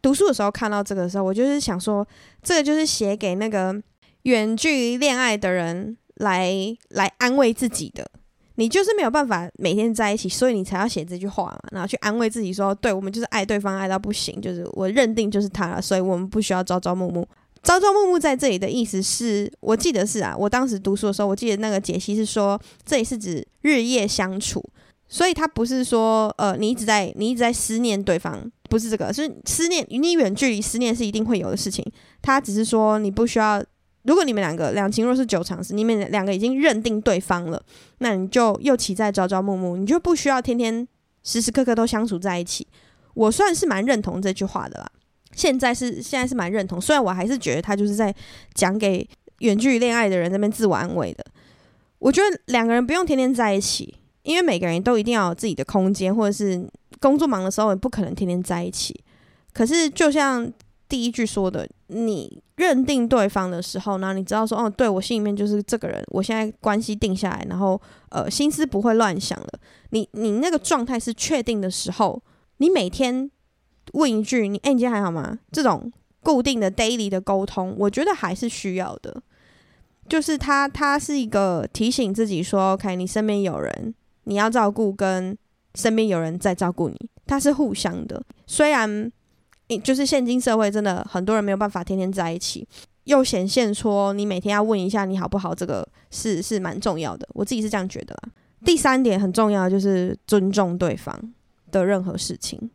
读书的时候看到这个的时候，我就是想说，这个就是写给那个远距离恋爱的人来来安慰自己的。你就是没有办法每天在一起，所以你才要写这句话嘛，然后去安慰自己说：“对，我们就是爱对方爱到不行，就是我认定就是他了，所以我们不需要朝朝暮暮。”朝朝暮暮在这里的意思是，我记得是啊，我当时读书的时候，我记得那个解析是说，这里是指日夜相处，所以他不是说，呃，你一直在你一直在思念对方，不是这个，是思念与，你远距离思念是一定会有的事情，他只是说你不需要，如果你们两个两情若是久长时，你们两个已经认定对方了，那你就又岂在朝朝暮暮，你就不需要天天时时刻刻都相处在一起，我算是蛮认同这句话的啦。现在是现在是蛮认同，虽然我还是觉得他就是在讲给远距离恋爱的人那边自我安慰的。我觉得两个人不用天天在一起，因为每个人都一定要有自己的空间，或者是工作忙的时候也不可能天天在一起。可是就像第一句说的，你认定对方的时候，呢你知道说，哦，对，我心里面就是这个人，我现在关系定下来，然后呃，心思不会乱想了。你你那个状态是确定的时候，你每天。问一句，你哎、你今天还好吗？这种固定的 daily 的沟通，我觉得还是需要的。就是他，他是一个提醒自己说，OK，你身边有人，你要照顾，跟身边有人在照顾你，他是互相的。虽然，就是现今社会真的很多人没有办法天天在一起，又显现说你每天要问一下你好不好，这个是是蛮重要的。我自己是这样觉得啦。第三点很重要，就是尊重对方的任何事情。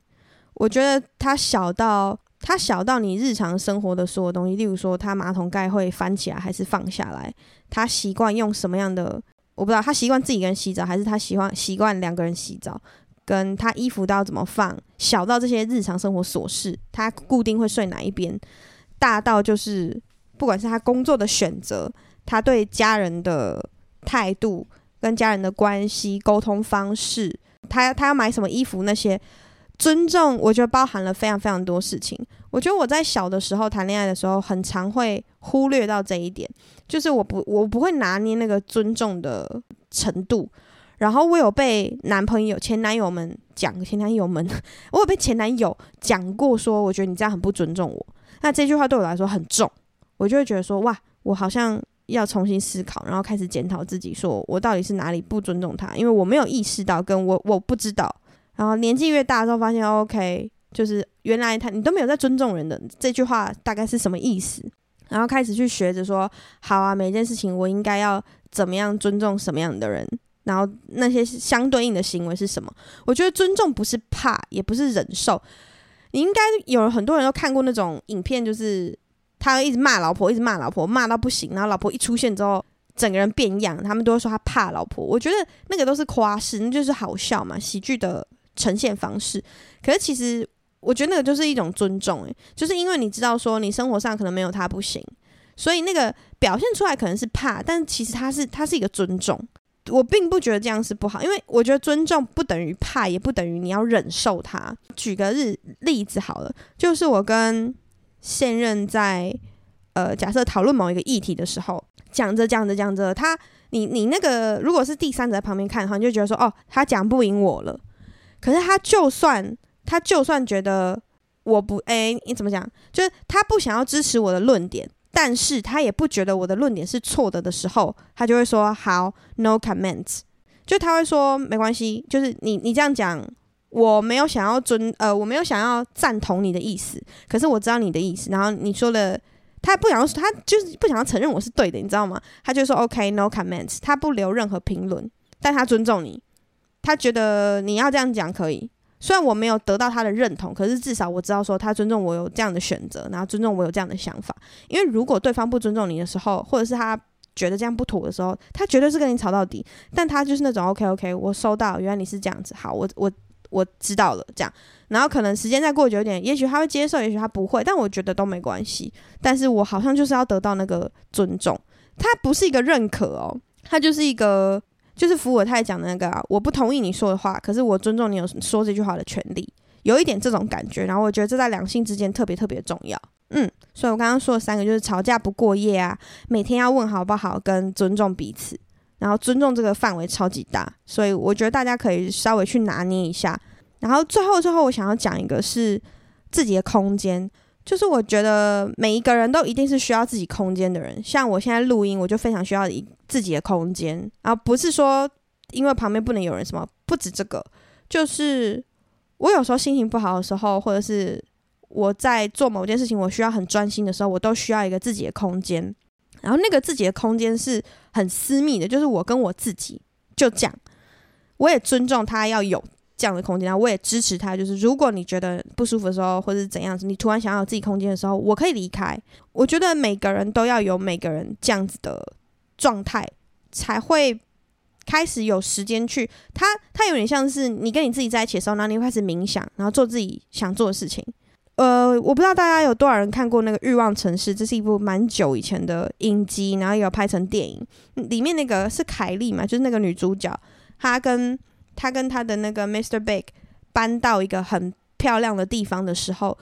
我觉得他小到他小到你日常生活的所有东西，例如说他马桶盖会翻起来还是放下来，他习惯用什么样的，我不知道，他习惯自己一个人洗澡还是他喜欢习惯两个人洗澡，跟他衣服都要怎么放，小到这些日常生活琐事，他固定会睡哪一边，大到就是不管是他工作的选择，他对家人的态度，跟家人的关系沟通方式，他他要买什么衣服那些。尊重，我觉得包含了非常非常多事情。我觉得我在小的时候谈恋爱的时候，很常会忽略到这一点，就是我不我不会拿捏那个尊重的程度。然后我有被男朋友、前男友们讲，前男友们，我有被前男友讲过，说我觉得你这样很不尊重我。那这句话对我来说很重，我就会觉得说哇，我好像要重新思考，然后开始检讨自己，说我到底是哪里不尊重他，因为我没有意识到，跟我我不知道。然后年纪越大之后，发现 OK，就是原来他你都没有在尊重人的这句话大概是什么意思？然后开始去学着说，好啊，每件事情我应该要怎么样尊重什么样的人，然后那些相对应的行为是什么？我觉得尊重不是怕，也不是忍受。你应该有很多人都看过那种影片，就是他一直骂老婆，一直骂老婆，骂到不行，然后老婆一出现之后，整个人变样，他们都会说他怕老婆。我觉得那个都是夸饰，那就是好笑嘛，喜剧的。呈现方式，可是其实我觉得那个就是一种尊重，诶，就是因为你知道说你生活上可能没有他不行，所以那个表现出来可能是怕，但其实他是他是一个尊重。我并不觉得这样是不好，因为我觉得尊重不等于怕，也不等于你要忍受他。举个日例子好了，就是我跟现任在呃假设讨论某一个议题的时候，讲着讲着讲着，他你你那个如果是第三者在旁边看的话，你就觉得说哦，他讲不赢我了。可是他就算他就算觉得我不哎、你怎么讲？就是他不想要支持我的论点，但是他也不觉得我的论点是错的的时候，他就会说好，no comments。就他会说没关系，就是你你这样讲，我没有想要尊呃，我没有想要赞同你的意思，可是我知道你的意思。然后你说的，他不想要，他就是不想要承认我是对的，你知道吗？他就说 OK，no comments，他不留任何评论，但他尊重你。他觉得你要这样讲可以，虽然我没有得到他的认同，可是至少我知道说他尊重我有这样的选择，然后尊重我有这样的想法。因为如果对方不尊重你的时候，或者是他觉得这样不妥的时候，他绝对是跟你吵到底。但他就是那种 OK OK，我收到，原来你是这样子，好，我我我知道了，这样。然后可能时间再过久一点，也许他会接受，也许他不会，但我觉得都没关系。但是我好像就是要得到那个尊重，他不是一个认可哦，他就是一个。就是伏尔泰讲的那个，我不同意你说的话，可是我尊重你有说这句话的权利，有一点这种感觉。然后我觉得这在两性之间特别特别重要。嗯，所以我刚刚说的三个就是吵架不过夜啊，每天要问好不好，跟尊重彼此。然后尊重这个范围超级大，所以我觉得大家可以稍微去拿捏一下。然后最后最后，我想要讲一个是自己的空间。就是我觉得每一个人都一定是需要自己空间的人，像我现在录音，我就非常需要一自己的空间，然后不是说因为旁边不能有人什么，不止这个，就是我有时候心情不好的时候，或者是我在做某件事情，我需要很专心的时候，我都需要一个自己的空间，然后那个自己的空间是很私密的，就是我跟我自己就这样，我也尊重他要有。这样的空间，然后我也支持他。就是如果你觉得不舒服的时候，或者是怎样子，你突然想要有自己空间的时候，我可以离开。我觉得每个人都要有每个人这样子的状态，才会开始有时间去。他他有点像是你跟你自己在一起的时候，然后你会开始冥想，然后做自己想做的事情。呃，我不知道大家有多少人看过那个《欲望城市》，这是一部蛮久以前的影集，然后有拍成电影。里面那个是凯莉嘛，就是那个女主角，她跟。他跟他的那个 Mr. Big 搬到一个很漂亮的地方的时候，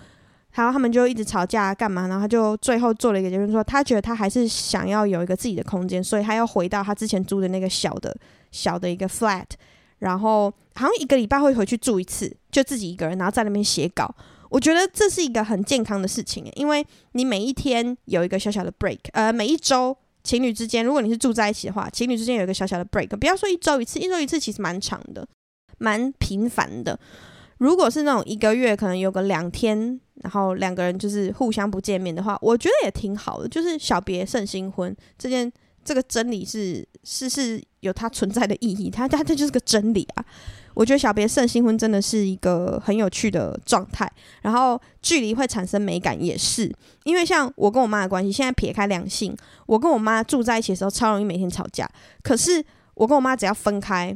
然后他们就一直吵架干嘛？然后他就最后做了一个结论，说他觉得他还是想要有一个自己的空间，所以他要回到他之前租的那个小的小的一个 flat，然后好像一个礼拜会回去住一次，就自己一个人，然后在那边写稿。我觉得这是一个很健康的事情，因为你每一天有一个小小的 break，呃，每一周。情侣之间，如果你是住在一起的话，情侣之间有一个小小的 break，不要说一周一次，一周一次其实蛮长的，蛮频繁的。如果是那种一个月可能有个两天，然后两个人就是互相不见面的话，我觉得也挺好的。就是小别胜新婚这件这个真理是是是有它存在的意义，它它这就是个真理啊。我觉得小别胜新婚真的是一个很有趣的状态，然后距离会产生美感，也是因为像我跟我妈的关系，现在撇开两性，我跟我妈住在一起的时候超容易每天吵架，可是我跟我妈只要分开，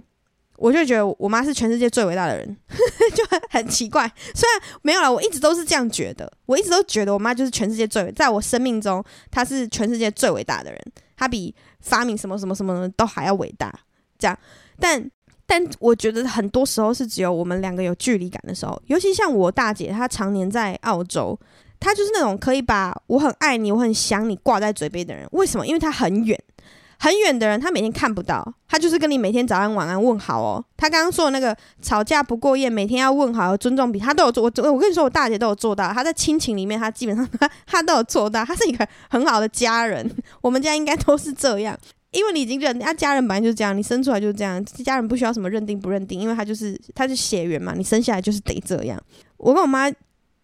我就觉得我妈是全世界最伟大的人，就很奇怪。虽然没有了，我一直都是这样觉得，我一直都觉得我妈就是全世界最，在我生命中她是全世界最伟大的人，她比发明什么什么什么都还要伟大，这样，但。但我觉得很多时候是只有我们两个有距离感的时候，尤其像我大姐，她常年在澳洲，她就是那种可以把我很爱你、我很想你挂在嘴边的人。为什么？因为她很远，很远的人，她每天看不到，她就是跟你每天早安晚安问好哦。她刚刚说的那个吵架不过夜，每天要问好，要尊重比，她都有做。我我跟你说，我大姐都有做到。她在亲情里面，她基本上她她都有做到。她是一个很好的家人，我们家应该都是这样。因为你已经认，啊，家人本来就是这样，你生出来就是这样，家人不需要什么认定不认定，因为他就是他是血缘嘛，你生下来就是得这样。我跟我妈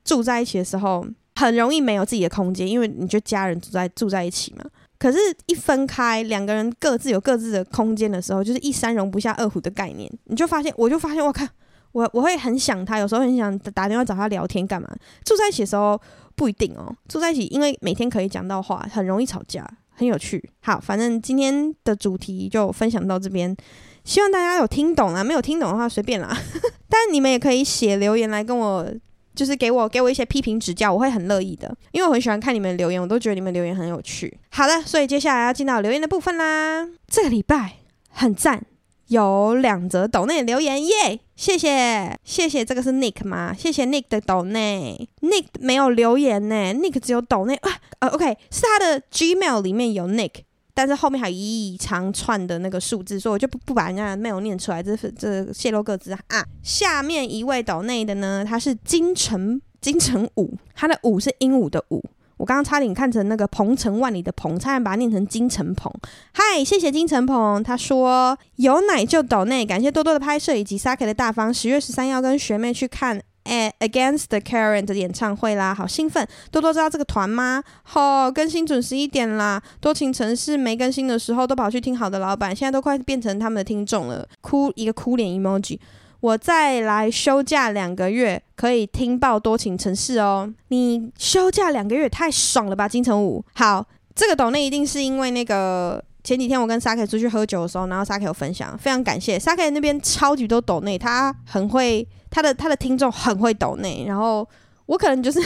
住在一起的时候，很容易没有自己的空间，因为你就家人住在住在一起嘛。可是，一分开，两个人各自有各自的空间的时候，就是一山容不下二虎的概念。你就发现，我就发现，我靠，我我会很想他，有时候很想打电话找他聊天干嘛。住在一起的时候不一定哦，住在一起，因为每天可以讲到话，很容易吵架。很有趣，好，反正今天的主题就分享到这边，希望大家有听懂啊，没有听懂的话随便啦。但你们也可以写留言来跟我，就是给我给我一些批评指教，我会很乐意的，因为我很喜欢看你们留言，我都觉得你们留言很有趣。好了，所以接下来要进到留言的部分啦。这个礼拜很赞。有两则抖内留言耶，谢谢谢谢，这个是 Nick 吗？谢谢 Nick 的抖内，Nick 没有留言呢，Nick 只有抖内啊，呃，OK，是他的 Gmail 里面有 Nick，但是后面还有一长串的那个数字，所以我就不不把人家的 mail 念出来，这是这泄露个资啊。下面一位抖内的呢，他是金城金城武，他的武是鹦鹉的鹉。我刚刚差点看成那个鹏程万里的鹏，差点把它念成金城鹏。嗨，谢谢金城鹏。他说有奶就抖内，感谢多多的拍摄以及 s a k 的大方。十月十三要跟学妹去看《Against the Current》的演唱会啦，好兴奋！多多知道这个团吗？好、更新准时一点啦。多情城市没更新的时候都跑去听好的老板，现在都快变成他们的听众了。哭一个哭脸 emoji。我再来休假两个月，可以听爆多情城市哦。你休假两个月太爽了吧，金城武。好，这个抖内一定是因为那个前几天我跟 s a k 出去喝酒的时候，然后 s a k 有分享，非常感谢 s a k 那边超级多抖内，他很会，他的他的听众很会抖内，然后我可能就是 我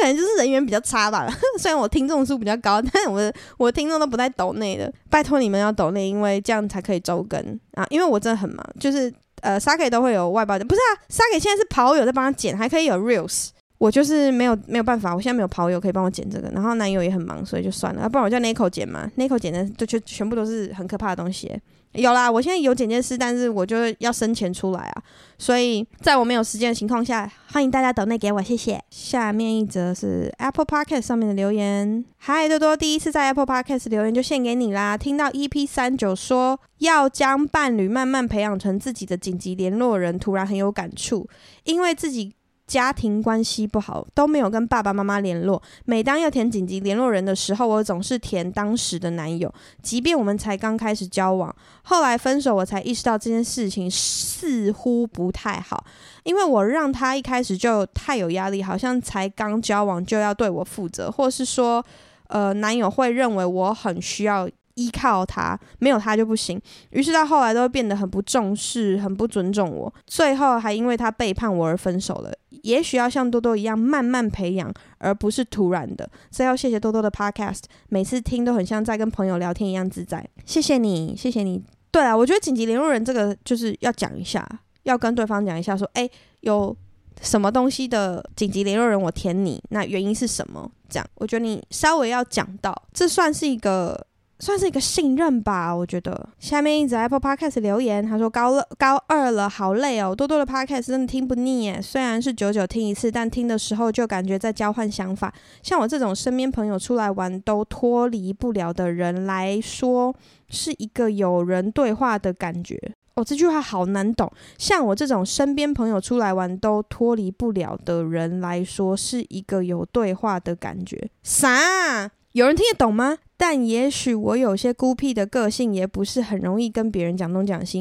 可能就是人缘比较差吧，虽然我听众数比较高，但是我我的听众都不在抖内的，拜托你们要抖内，因为这样才可以周更啊，因为我真的很忙，就是呃 Saki 都会有外包的，不是啊 Saki 现在是跑友在帮他剪，还可以有 Reels。我就是没有没有办法，我现在没有跑友可以帮我剪这个，然后男友也很忙，所以就算了，不然我叫 Nico 剪嘛，Nico 剪的就全全部都是很可怕的东西。有啦，我现在有剪接师，但是我就要生钱出来啊，所以在我没有时间的情况下，欢迎大家抖内给我，谢谢。下面一则是 Apple Podcast 上面的留言，嗨多多，第一次在 Apple Podcast 留言就献给你啦。听到 EP 三九说要将伴侣慢慢培养成自己的紧急联络人，突然很有感触，因为自己。家庭关系不好，都没有跟爸爸妈妈联络。每当要填紧急联络人的时候，我总是填当时的男友，即便我们才刚开始交往。后来分手，我才意识到这件事情似乎不太好，因为我让他一开始就太有压力，好像才刚交往就要对我负责，或是说，呃，男友会认为我很需要。依靠他，没有他就不行。于是到后来都会变得很不重视，很不尊重我。最后还因为他背叛我而分手了。也许要像多多一样慢慢培养，而不是突然的。最后谢谢多多的 Podcast，每次听都很像在跟朋友聊天一样自在。谢谢你，谢谢你。对啊，我觉得紧急联络人这个就是要讲一下，要跟对方讲一下，说，诶，有什么东西的紧急联络人我填你，那原因是什么？这样，我觉得你稍微要讲到，这算是一个。算是一个信任吧，我觉得。下面一则 Apple Podcast 留言，他说高二高二了，好累哦。多多的 Podcast 真的听不腻耶，虽然是久久听一次，但听的时候就感觉在交换想法。像我这种身边朋友出来玩都脱离不了的人来说，是一个有人对话的感觉。哦，这句话好难懂。像我这种身边朋友出来玩都脱离不了的人来说，是一个有对话的感觉。啥？有人听得懂吗？但也许我有些孤僻的个性，也不是很容易跟别人讲东讲西，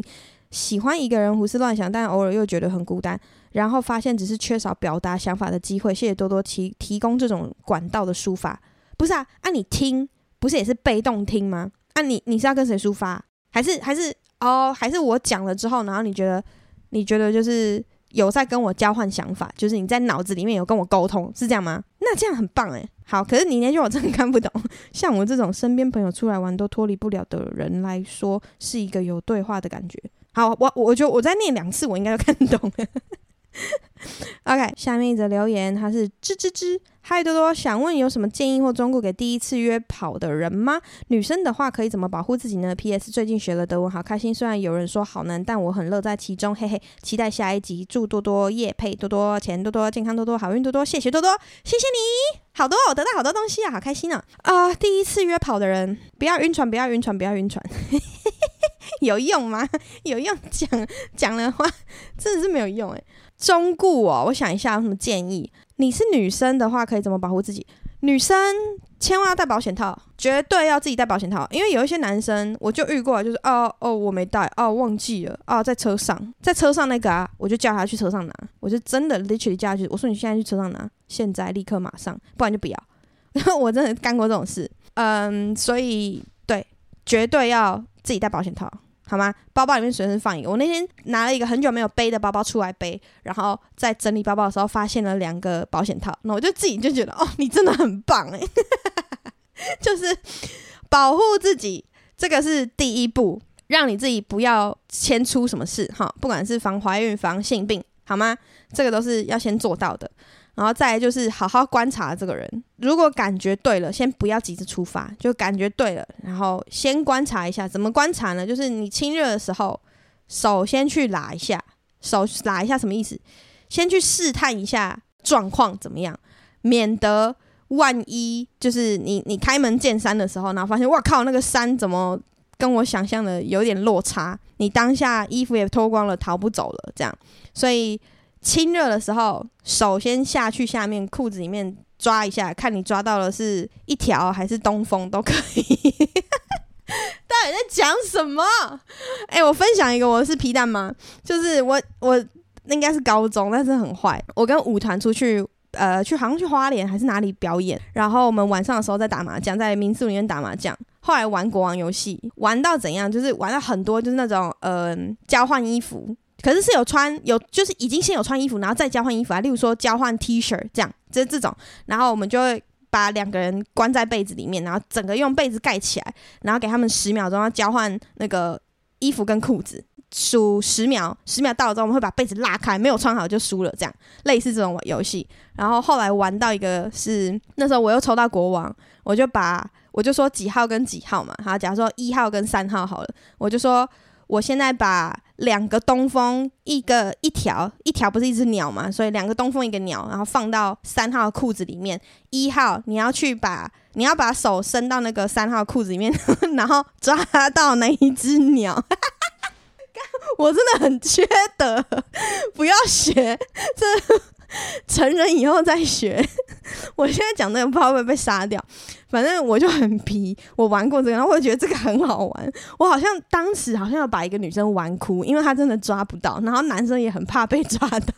喜欢一个人胡思乱想，但偶尔又觉得很孤单，然后发现只是缺少表达想法的机会。谢谢多多提提供这种管道的抒发。不是啊，啊你听，不是也是被动听吗？啊你你是要跟谁抒发？还是还是哦，还是我讲了之后，然后你觉得你觉得就是。有在跟我交换想法，就是你在脑子里面有跟我沟通，是这样吗？这样很棒哎。好，可是你那句我真的看不懂。像我这种身边朋友出来玩都脱离不了的人来说，是一个有对话的感觉。好，我我觉得我再念两次，我应该就看懂了。OK，下面一则留言，他是吱吱吱。嗨，多多，想问有什么建议或忠告给第一次约跑的人吗？女生的话可以怎么保护自己呢？PS，最近学了德文，好开心。虽然有人说好难，但我很乐在其中，嘿嘿。期待下一集，祝多多业配多多钱多多健康多多好运多多，谢谢多多，谢谢你，好多，我得到好多东西啊，好开心啊！啊、第一次约跑的人，不要晕船，不要晕船，不要晕船。有用吗？有用，讲讲的话真的是没有用诶。忠顾哦，我想一下有什么建议。你是女生的话，可以怎么保护自己？女生千万要带保险套，绝对要自己带保险套。因为有一些男生，我就遇过，就是哦哦，我没带，哦忘记了，哦在车上，在车上那个啊，我就叫他去车上拿，我就真的 literally 叫他去，我说你现在去车上拿，现在立刻马上，不然就不要。然 后我真的干过这种事，嗯，所以对，绝对要自己带保险套。好吗？包包里面随身放一个。我那天拿了一个很久没有背的包包出来背，然后在整理包包的时候发现了两个保险套，那我就自己就觉得，哦，你真的很棒诶。就是保护自己，这个是第一步，让你自己不要先出什么事哈，不管是防怀孕、防性病，好吗？这个都是要先做到的。然后再来就是好好观察这个人，如果感觉对了，先不要急着出发，就感觉对了，然后先观察一下。怎么观察呢？就是你亲热的时候，手先去拉一下，手拉一下什么意思？先去试探一下状况怎么样，免得万一就是你你开门见山的时候，然后发现哇靠，那个山怎么跟我想象的有点落差？你当下衣服也脱光了，逃不走了，这样，所以。亲热的时候，手先下去下面裤子里面抓一下，看你抓到的是一条还是东风都可以。到底在讲什么？哎、我分享一个，我是皮蛋吗？就是我我应该是高中，但是很坏。我跟舞团出去呃去好像去花莲还是哪里表演，然后我们晚上的时候在打麻将，在民宿里面打麻将。后来玩国王游戏，玩到怎样？就是玩到很多，就是那种嗯、呃、交换衣服，可是是有穿有就是已经先有穿衣服，然后再交换衣服啊。例如说交换 T 恤这样，就是这种。然后我们就会把两个人关在被子里面，然后整个用被子盖起来，然后给他们十秒钟要交换那个衣服跟裤子。数十秒，十秒到了之后，我们会把被子拉开，没有穿好就输了，这样类似这种游戏。然后后来玩到一个是那时候我又抽到国王，我就把我就说几号跟几号嘛，好，假如说一号跟三号好了，我就说我现在把两个东风，一个一条一条不是一只鸟嘛，所以两个东风一个鸟，然后放到三号裤子里面。一号你要去把你要把手伸到那个三号裤子里面，然后抓到那一只鸟。我真的很缺德，不要学，这 成人以后再学。我现在讲那个不知道会不会被杀掉，反正我就很皮。我玩过这个，然后我觉得这个很好玩。我好像当时好像要把一个女生玩哭，因为她真的抓不到，然后男生也很怕被抓到。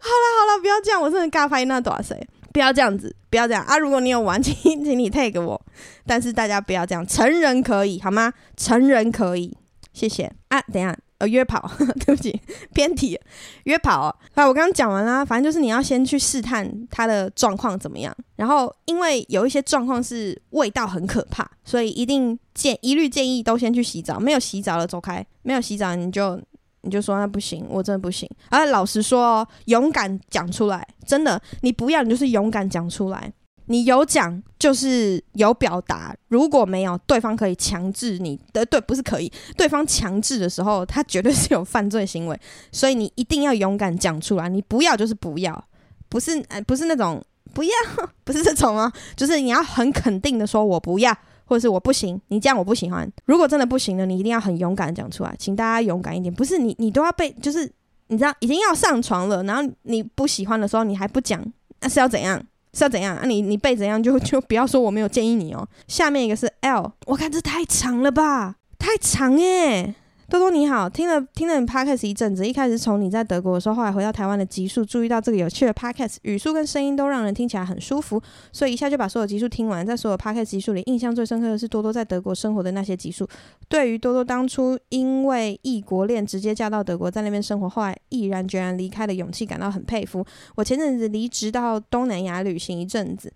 好了好了，不要这样，我真的尬拍那多少岁？不要这样子，不要这样啊！如果你有玩，请请你 tag 我。但是大家不要这样，成人可以好吗？成人可以。谢谢啊，等一下，呃，约跑呵呵，对不起，偏题，约跑。啊，我刚刚讲完啦，反正就是你要先去试探他的状况怎么样。然后，因为有一些状况是味道很可怕，所以一定建一律建议都先去洗澡。没有洗澡了，走开。没有洗澡，你就你就说那不行，我真的不行。而老实说哦，勇敢讲出来，真的，你不要，你就是勇敢讲出来。你有讲就是有表达，如果没有，对方可以强制你的，对，不是可以，对方强制的时候，他绝对是有犯罪行为，所以你一定要勇敢讲出来，你不要就是不要，不是，呃，不是那种不要，不是这种哦，就是你要很肯定的说，我不要，或者是我不行，你这样我不喜欢。如果真的不行了，你一定要很勇敢讲出来，请大家勇敢一点，不是你，你都要被，就是你知道已经要上床了，然后你不喜欢的时候，你还不讲，那是要怎样？是要怎样啊？你你背怎样就 就不要说我没有建议你哦。下面一个是 L，我看这太长了吧，太长耶。多多你好，听了听了你 podcast 一阵子，一开始从你在德国的时候，后来回到台湾的集数，注意到这个有趣的 podcast 语速跟声音都让人听起来很舒服，所以一下就把所有集数听完。在所有 podcast 集数里，印象最深刻的是多多在德国生活的那些集数。对于多多当初因为异国恋直接嫁到德国，在那边生活，后来毅然决然离开的勇气，感到很佩服。我前阵子离职到东南亚旅行一阵子。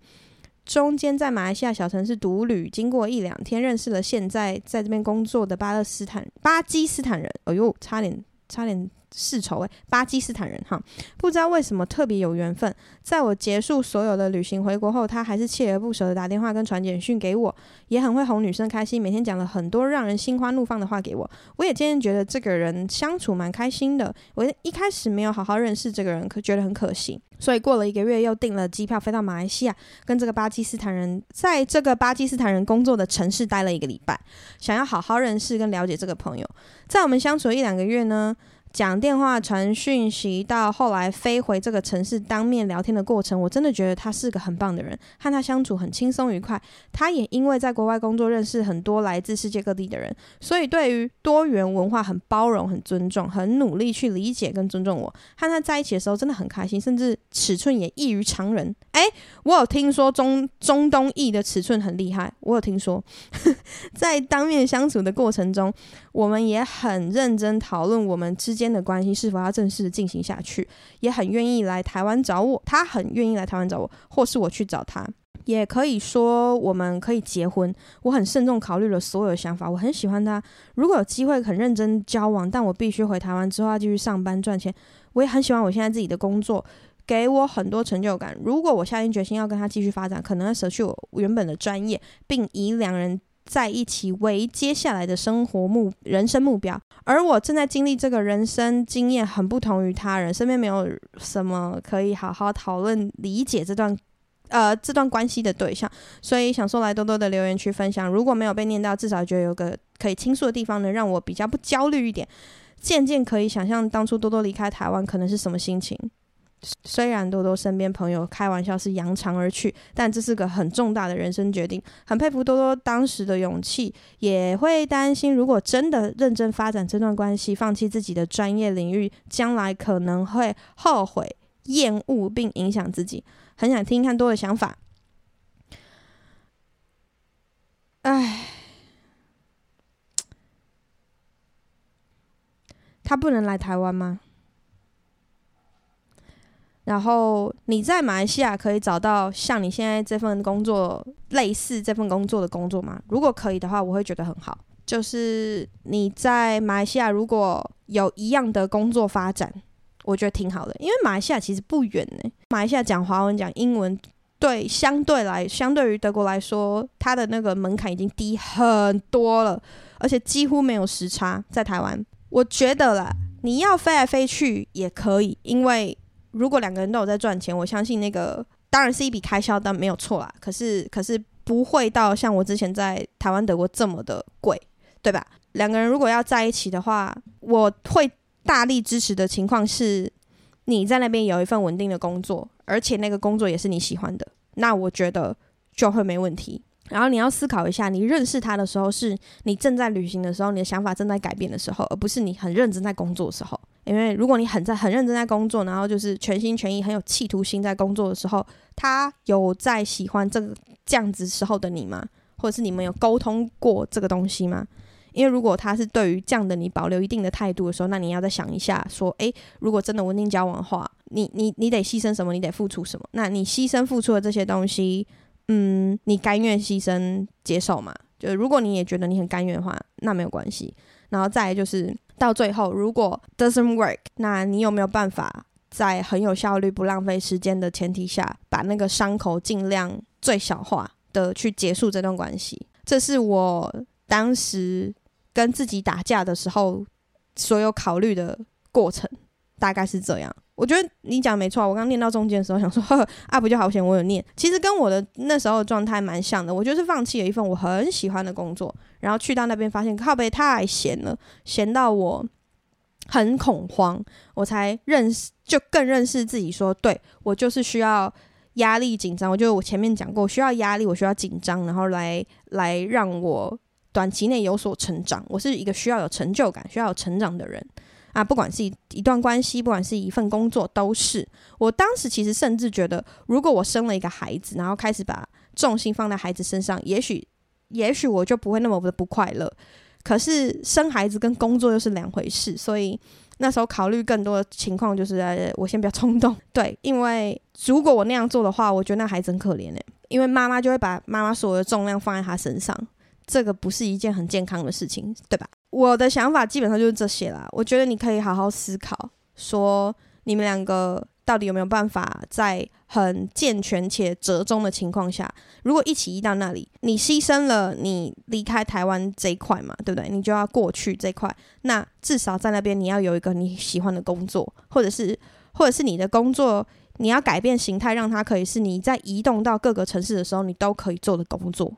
中间在马来西亚小城市独旅，经过一两天，认识了现在在这边工作的巴勒斯坦巴基斯坦人。哎呦，差点差点。世仇诶，巴基斯坦人哈，不知道为什么特别有缘分。在我结束所有的旅行回国后，他还是锲而不舍的打电话跟传简讯给我，也很会哄女生开心，每天讲了很多让人心花怒放的话给我。我也渐渐觉得这个人相处蛮开心的。我一开始没有好好认识这个人，可觉得很可惜，所以过了一个月又订了机票飞到马来西亚，跟这个巴基斯坦人在这个巴基斯坦人工作的城市待了一个礼拜，想要好好认识跟了解这个朋友。在我们相处一两个月呢。讲电话、传讯息，到后来飞回这个城市当面聊天的过程，我真的觉得他是个很棒的人，和他相处很轻松愉快。他也因为在国外工作，认识很多来自世界各地的人，所以对于多元文化很包容、很尊重，很努力去理解跟尊重我。和他在一起的时候真的很开心，甚至尺寸也异于常人。诶，我有听说中中东裔的尺寸很厉害，我有听说。在当面相处的过程中，我们也很认真讨论我们之间。的关系是否要正式的进行下去，也很愿意来台湾找我，他很愿意来台湾找我，或是我去找他，也可以说我们可以结婚。我很慎重考虑了所有的想法，我很喜欢他。如果有机会很认真交往，但我必须回台湾之后要继续上班赚钱。我也很喜欢我现在自己的工作，给我很多成就感。如果我下定决心要跟他继续发展，可能要舍去我原本的专业，并以两人。在一起为接下来的生活目人生目标，而我正在经历这个人生经验很不同于他人，身边没有什么可以好好讨论理解这段呃这段关系的对象，所以想说来多多的留言区分享，如果没有被念到，至少觉得有个可以倾诉的地方，能让我比较不焦虑一点，渐渐可以想象当初多多离开台湾可能是什么心情。虽然多多身边朋友开玩笑是扬长而去，但这是个很重大的人生决定，很佩服多多当时的勇气，也会担心如果真的认真发展这段关系，放弃自己的专业领域，将来可能会后悔厌恶并影响自己。很想听听看多的想法。唉，他不能来台湾吗？然后你在马来西亚可以找到像你现在这份工作类似这份工作的工作吗？如果可以的话，我会觉得很好。就是你在马来西亚如果有一样的工作发展，我觉得挺好的。因为马来西亚其实不远呢，马来西亚讲华文讲英文，对，相对来相对于德国来说，它的那个门槛已经低很多了，而且几乎没有时差。在台湾，我觉得啦，你要飞来飞去也可以，因为。如果两个人都有在赚钱，我相信那个当然是一笔开销，但没有错啦。可是，可是不会到像我之前在台湾、德国这么的贵，对吧？两个人如果要在一起的话，我会大力支持的情况是，你在那边有一份稳定的工作，而且那个工作也是你喜欢的，那我觉得就会没问题。然后你要思考一下，你认识他的时候，是你正在旅行的时候，你的想法正在改变的时候，而不是你很认真在工作的时候。因为如果你很在很认真在工作，然后就是全心全意、很有企图心在工作的时候，他有在喜欢这个这样子时候的你吗？或者是你们有沟通过这个东西吗？因为如果他是对于这样的你保留一定的态度的时候，那你要再想一下，说，诶，如果真的稳定交往的话，你你你得牺牲什么？你得付出什么？那你牺牲付出的这些东西，嗯，你甘愿牺牲接受吗？就如果你也觉得你很甘愿的话，那没有关系。然后再就是。到最后，如果 doesn't work，那你有没有办法在很有效率、不浪费时间的前提下，把那个伤口尽量最小化的去结束这段关系？这是我当时跟自己打架的时候所有考虑的过程，大概是这样。我觉得你讲没错，我刚念到中间的时候想说，啊不就好险我有念，其实跟我的那时候的状态蛮像的。我就是放弃了一份我很喜欢的工作，然后去到那边发现靠背太闲了，闲到我很恐慌，我才认识，就更认识自己说，说对我就是需要压力紧张。我觉得我前面讲过，需要压力，我需要紧张，然后来来让我短期内有所成长。我是一个需要有成就感、需要有成长的人。啊，不管是一一段关系，不管是一份工作，都是。我当时其实甚至觉得，如果我生了一个孩子，然后开始把重心放在孩子身上，也许，也许我就不会那么的不快乐。可是生孩子跟工作又是两回事，所以那时候考虑更多的情况就是，呃，我先不要冲动。对，因为如果我那样做的话，我觉得那孩子很可怜诶，因为妈妈就会把妈妈所有的重量放在他身上。这个不是一件很健康的事情，对吧？我的想法基本上就是这些啦。我觉得你可以好好思考，说你们两个到底有没有办法在很健全且折中的情况下，如果一起移到那里，你牺牲了你离开台湾这一块嘛，对不对？你就要过去这块，那至少在那边你要有一个你喜欢的工作，或者是或者是你的工作你要改变形态，让它可以是你在移动到各个城市的时候你都可以做的工作。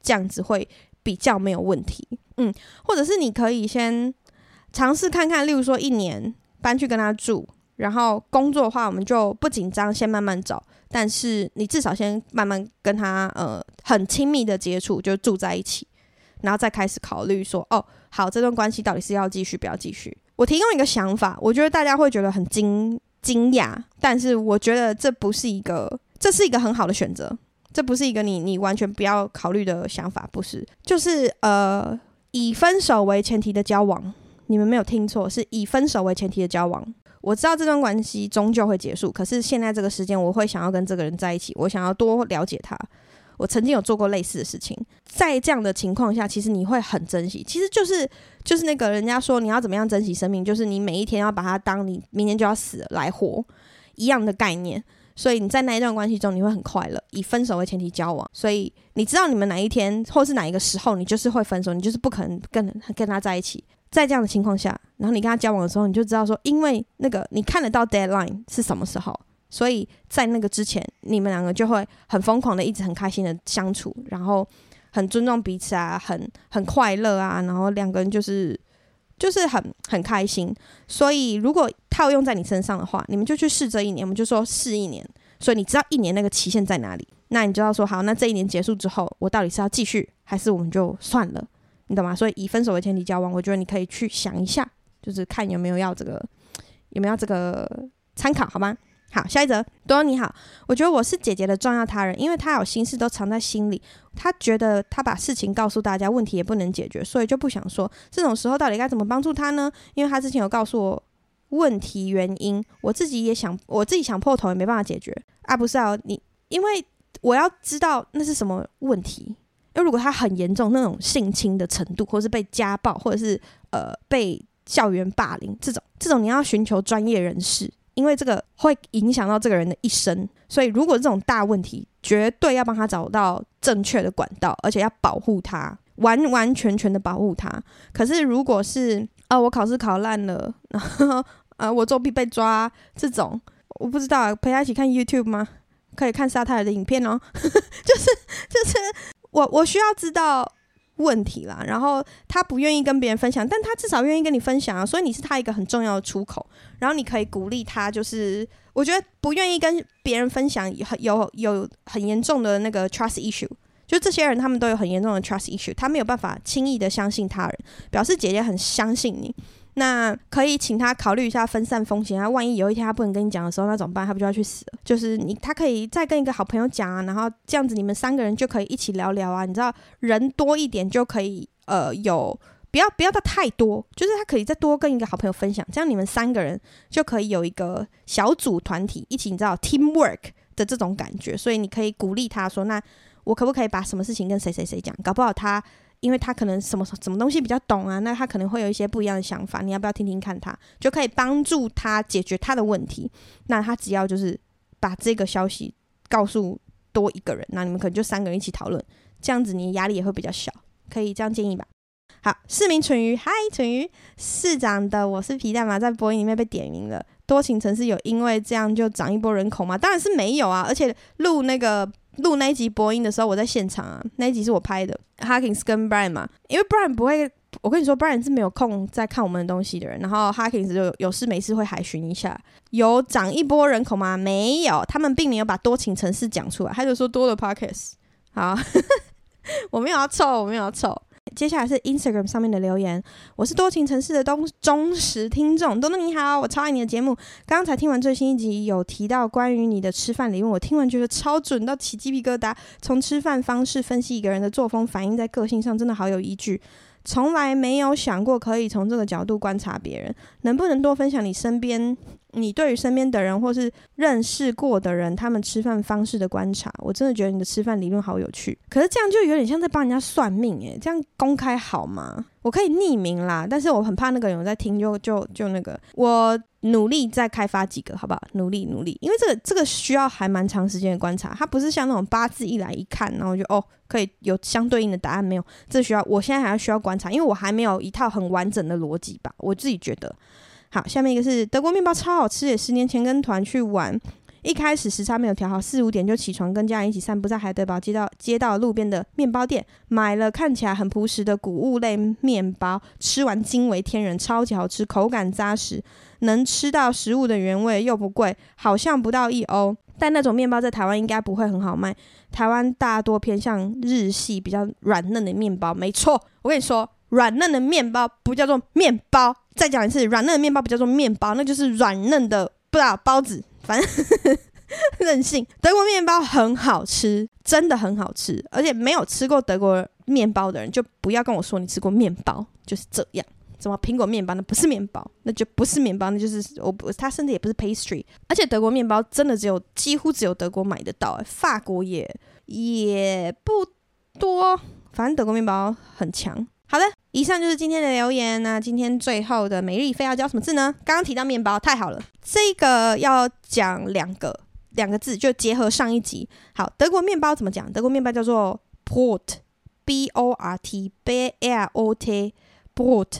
这样子会比较没有问题，嗯，或者是你可以先尝试看看，例如说一年搬去跟他住，然后工作的话我们就不紧张，先慢慢找。但是你至少先慢慢跟他呃很亲密的接触，就住在一起，然后再开始考虑说，哦，好，这段关系到底是要继续不要继续？我提供一个想法，我觉得大家会觉得很惊惊讶，但是我觉得这不是一个，这是一个很好的选择。这不是一个你你完全不要考虑的想法，不是，就是呃以分手为前提的交往，你们没有听错，是以分手为前提的交往。我知道这段关系终究会结束，可是现在这个时间，我会想要跟这个人在一起，我想要多了解他。我曾经有做过类似的事情，在这样的情况下，其实你会很珍惜，其实就是就是那个人家说你要怎么样珍惜生命，就是你每一天要把它当你明天就要死了来活一样的概念。所以你在那一段关系中，你会很快乐，以分手为前提交往。所以你知道你们哪一天或是哪一个时候，你就是会分手，你就是不可能跟跟他在一起。在这样的情况下，然后你跟他交往的时候，你就知道说，因为那个你看得到 deadline 是什么时候，所以在那个之前，你们两个就会很疯狂的一直很开心的相处，然后很尊重彼此啊，很很快乐啊，然后两个人就是。就是很很开心，所以如果套用在你身上的话，你们就去试这一年，我们就说试一年。所以你知道一年那个期限在哪里，那你就要说好，那这一年结束之后，我到底是要继续，还是我们就算了，你懂吗？所以以分手为前提交往，我觉得你可以去想一下，就是看有没有要这个，有没有要这个参考，好吗？好，下一则，多多你好，我觉得我是姐姐的重要他人，因为她有心事都藏在心里，她觉得她把事情告诉大家，问题也不能解决，所以就不想说。这种时候到底该怎么帮助她呢？因为她之前有告诉我问题原因，我自己也想，我自己想破头也没办法解决啊。不是啊，你因为我要知道那是什么问题，因为如果她很严重，那种性侵的程度，或是被家暴，或者是呃被校园霸凌这种，这种你要寻求专业人士。因为这个会影响到这个人的一生，所以如果这种大问题，绝对要帮他找到正确的管道，而且要保护他，完完全全的保护他。可是如果是啊，我考试考烂了，然后啊，我作弊被抓这种，我不知道陪他一起看 YouTube 吗？可以看沙泰尔的影片哦，就是就是我我需要知道。问题啦，然后他不愿意跟别人分享，但他至少愿意跟你分享啊，所以你是他一个很重要的出口，然后你可以鼓励他，就是我觉得不愿意跟别人分享，有有有很严重的那个 trust issue，就这些人他们都有很严重的 trust issue，他没有办法轻易的相信他人，表示姐姐很相信你。那可以请他考虑一下分散风险啊，万一有一天他不能跟你讲的时候，那怎么办？他不就要去死了？就是你，他可以再跟一个好朋友讲啊，然后这样子你们三个人就可以一起聊聊啊。你知道，人多一点就可以，呃，有不要不要到太多，就是他可以再多跟一个好朋友分享，这样你们三个人就可以有一个小组团体一起，你知道 teamwork 的这种感觉。所以你可以鼓励他说：“那我可不可以把什么事情跟谁谁谁讲？搞不好他。”因为他可能什么什么东西比较懂啊，那他可能会有一些不一样的想法，你要不要听听看他？就可以帮助他解决他的问题。那他只要就是把这个消息告诉多一个人，那你们可能就三个人一起讨论，这样子你压力也会比较小。可以这样建议吧？好，市民蠢鱼，嗨，蠢鱼市长的我是皮蛋嘛，在播音里面被点名了。多情城市有因为这样就涨一波人口吗？当然是没有啊，而且录那个。录那一集播音的时候，我在现场啊。那一集是我拍的，Harkins 跟 Brian 嘛。因为 Brian 不会，我跟你说，Brian 是没有空在看我们的东西的人。然后 Harkins 就有，事没事会海巡一下。有涨一波人口吗？没有，他们并没有把多情城市讲出来，他就说多了 Parkes。好，我没有要凑，我没有要凑。接下来是 Instagram 上面的留言，我是多情城市的忠忠实听众，多多你好，我超爱你的节目。刚刚才听完最新一集，有提到关于你的吃饭理论，我听完觉得超准到起鸡皮疙瘩。从吃饭方式分析一个人的作风，反映在个性上，真的好有依据。从来没有想过可以从这个角度观察别人，能不能多分享你身边，你对于身边的人或是认识过的人，他们吃饭方式的观察？我真的觉得你的吃饭理论好有趣。可是这样就有点像在帮人家算命诶，这样公开好吗？我可以匿名啦，但是我很怕那个人在听就，就就就那个我。努力再开发几个，好不好？努力努力，因为这个这个需要还蛮长时间的观察，它不是像那种八字一来一看，然后就哦可以有相对应的答案没有？这需要我现在还要需要观察，因为我还没有一套很完整的逻辑吧，我自己觉得。好，下面一个是德国面包超好吃，也十年前跟团去玩。一开始时差没有调好，四五点就起床，跟家人一起散步，在海德堡街道街道路边的面包店买了看起来很朴实的谷物类面包，吃完惊为天人，超级好吃，口感扎实，能吃到食物的原味又不贵，好像不到一欧。但那种面包在台湾应该不会很好卖，台湾大多偏向日系比较软嫩的面包。没错，我跟你说，软嫩的面包不叫做面包。再讲一次，软嫩的面包不叫做面包，那就是软嫩的不知道包子。反正任性，德国面包很好吃，真的很好吃。而且没有吃过德国面包的人，就不要跟我说你吃过面包，就是这样。什么苹果面包，那不是面包，那就不是面包，那就是我不，它甚至也不是 pastry。而且德国面包真的只有几乎只有德国买得到，欸，法国也也不多。反正德国面包很强。以上就是今天的留言。那今天最后的每日一废要教什么字呢？刚刚提到面包，太好了。这个要讲两个两个字，就结合上一集。好，德国面包怎么讲？德国面包叫做 port，b o r T，B R O T，Brot。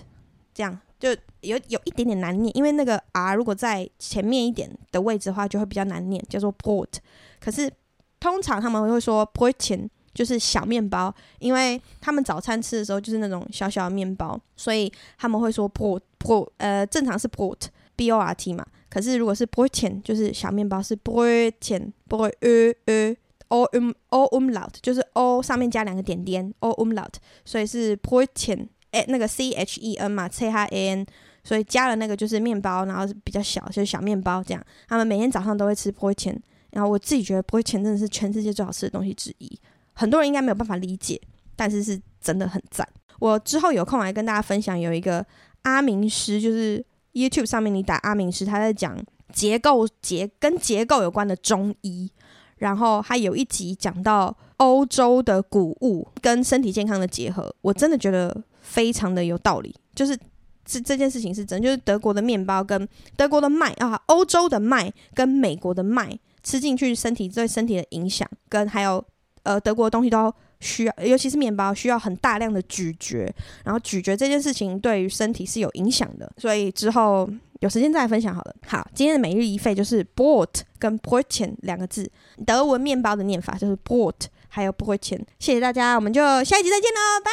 这样就有有一点点难念，因为那个 R 如果在前面一点的位置的话，就会比较难念，叫做 port。可是通常他们会说 Brötchen。就是小面包，因为他们早餐吃的时候就是那种小小的面包，所以他们会说 port port，呃，正常是 port B O R T 嘛。可是如果是 Brötchen，就是小面包是 Brötchen Brö Ö Ö O um O umlaut，就是 O 上面加两个点点 O umlaut，所以是 Brötchen，哎，那个 C H E N 嘛，C H A N，所以加了那个就是面包，然后是比较小，就是小面包这样。他们每天早上都会吃 Brötchen，然后我自己觉得 Brötchen 真的是全世界最好吃的东西之一。很多人应该没有办法理解，但是是真的很赞。我之后有空来跟大家分享，有一个阿明师，就是 YouTube 上面你打阿明师，他在讲结构结跟结构有关的中医。然后他有一集讲到欧洲的谷物跟身体健康的结合，我真的觉得非常的有道理。就是这这件事情是真，就是德国的面包跟德国的麦啊，欧洲的麦跟美国的麦吃进去，身体对身体的影响，跟还有呃德国的东西都需要，尤其是面包需要很大量的咀嚼，然后咀嚼这件事情对于身体是有影响的，所以之后。有时间再来分享好了。好，今天的每日一废就是 b o u g h t 跟 Brötchen 两个字，德文面包的念法就是 “bought” 还有 Brötchen。谢谢大家，我们就下一集再见喽，拜。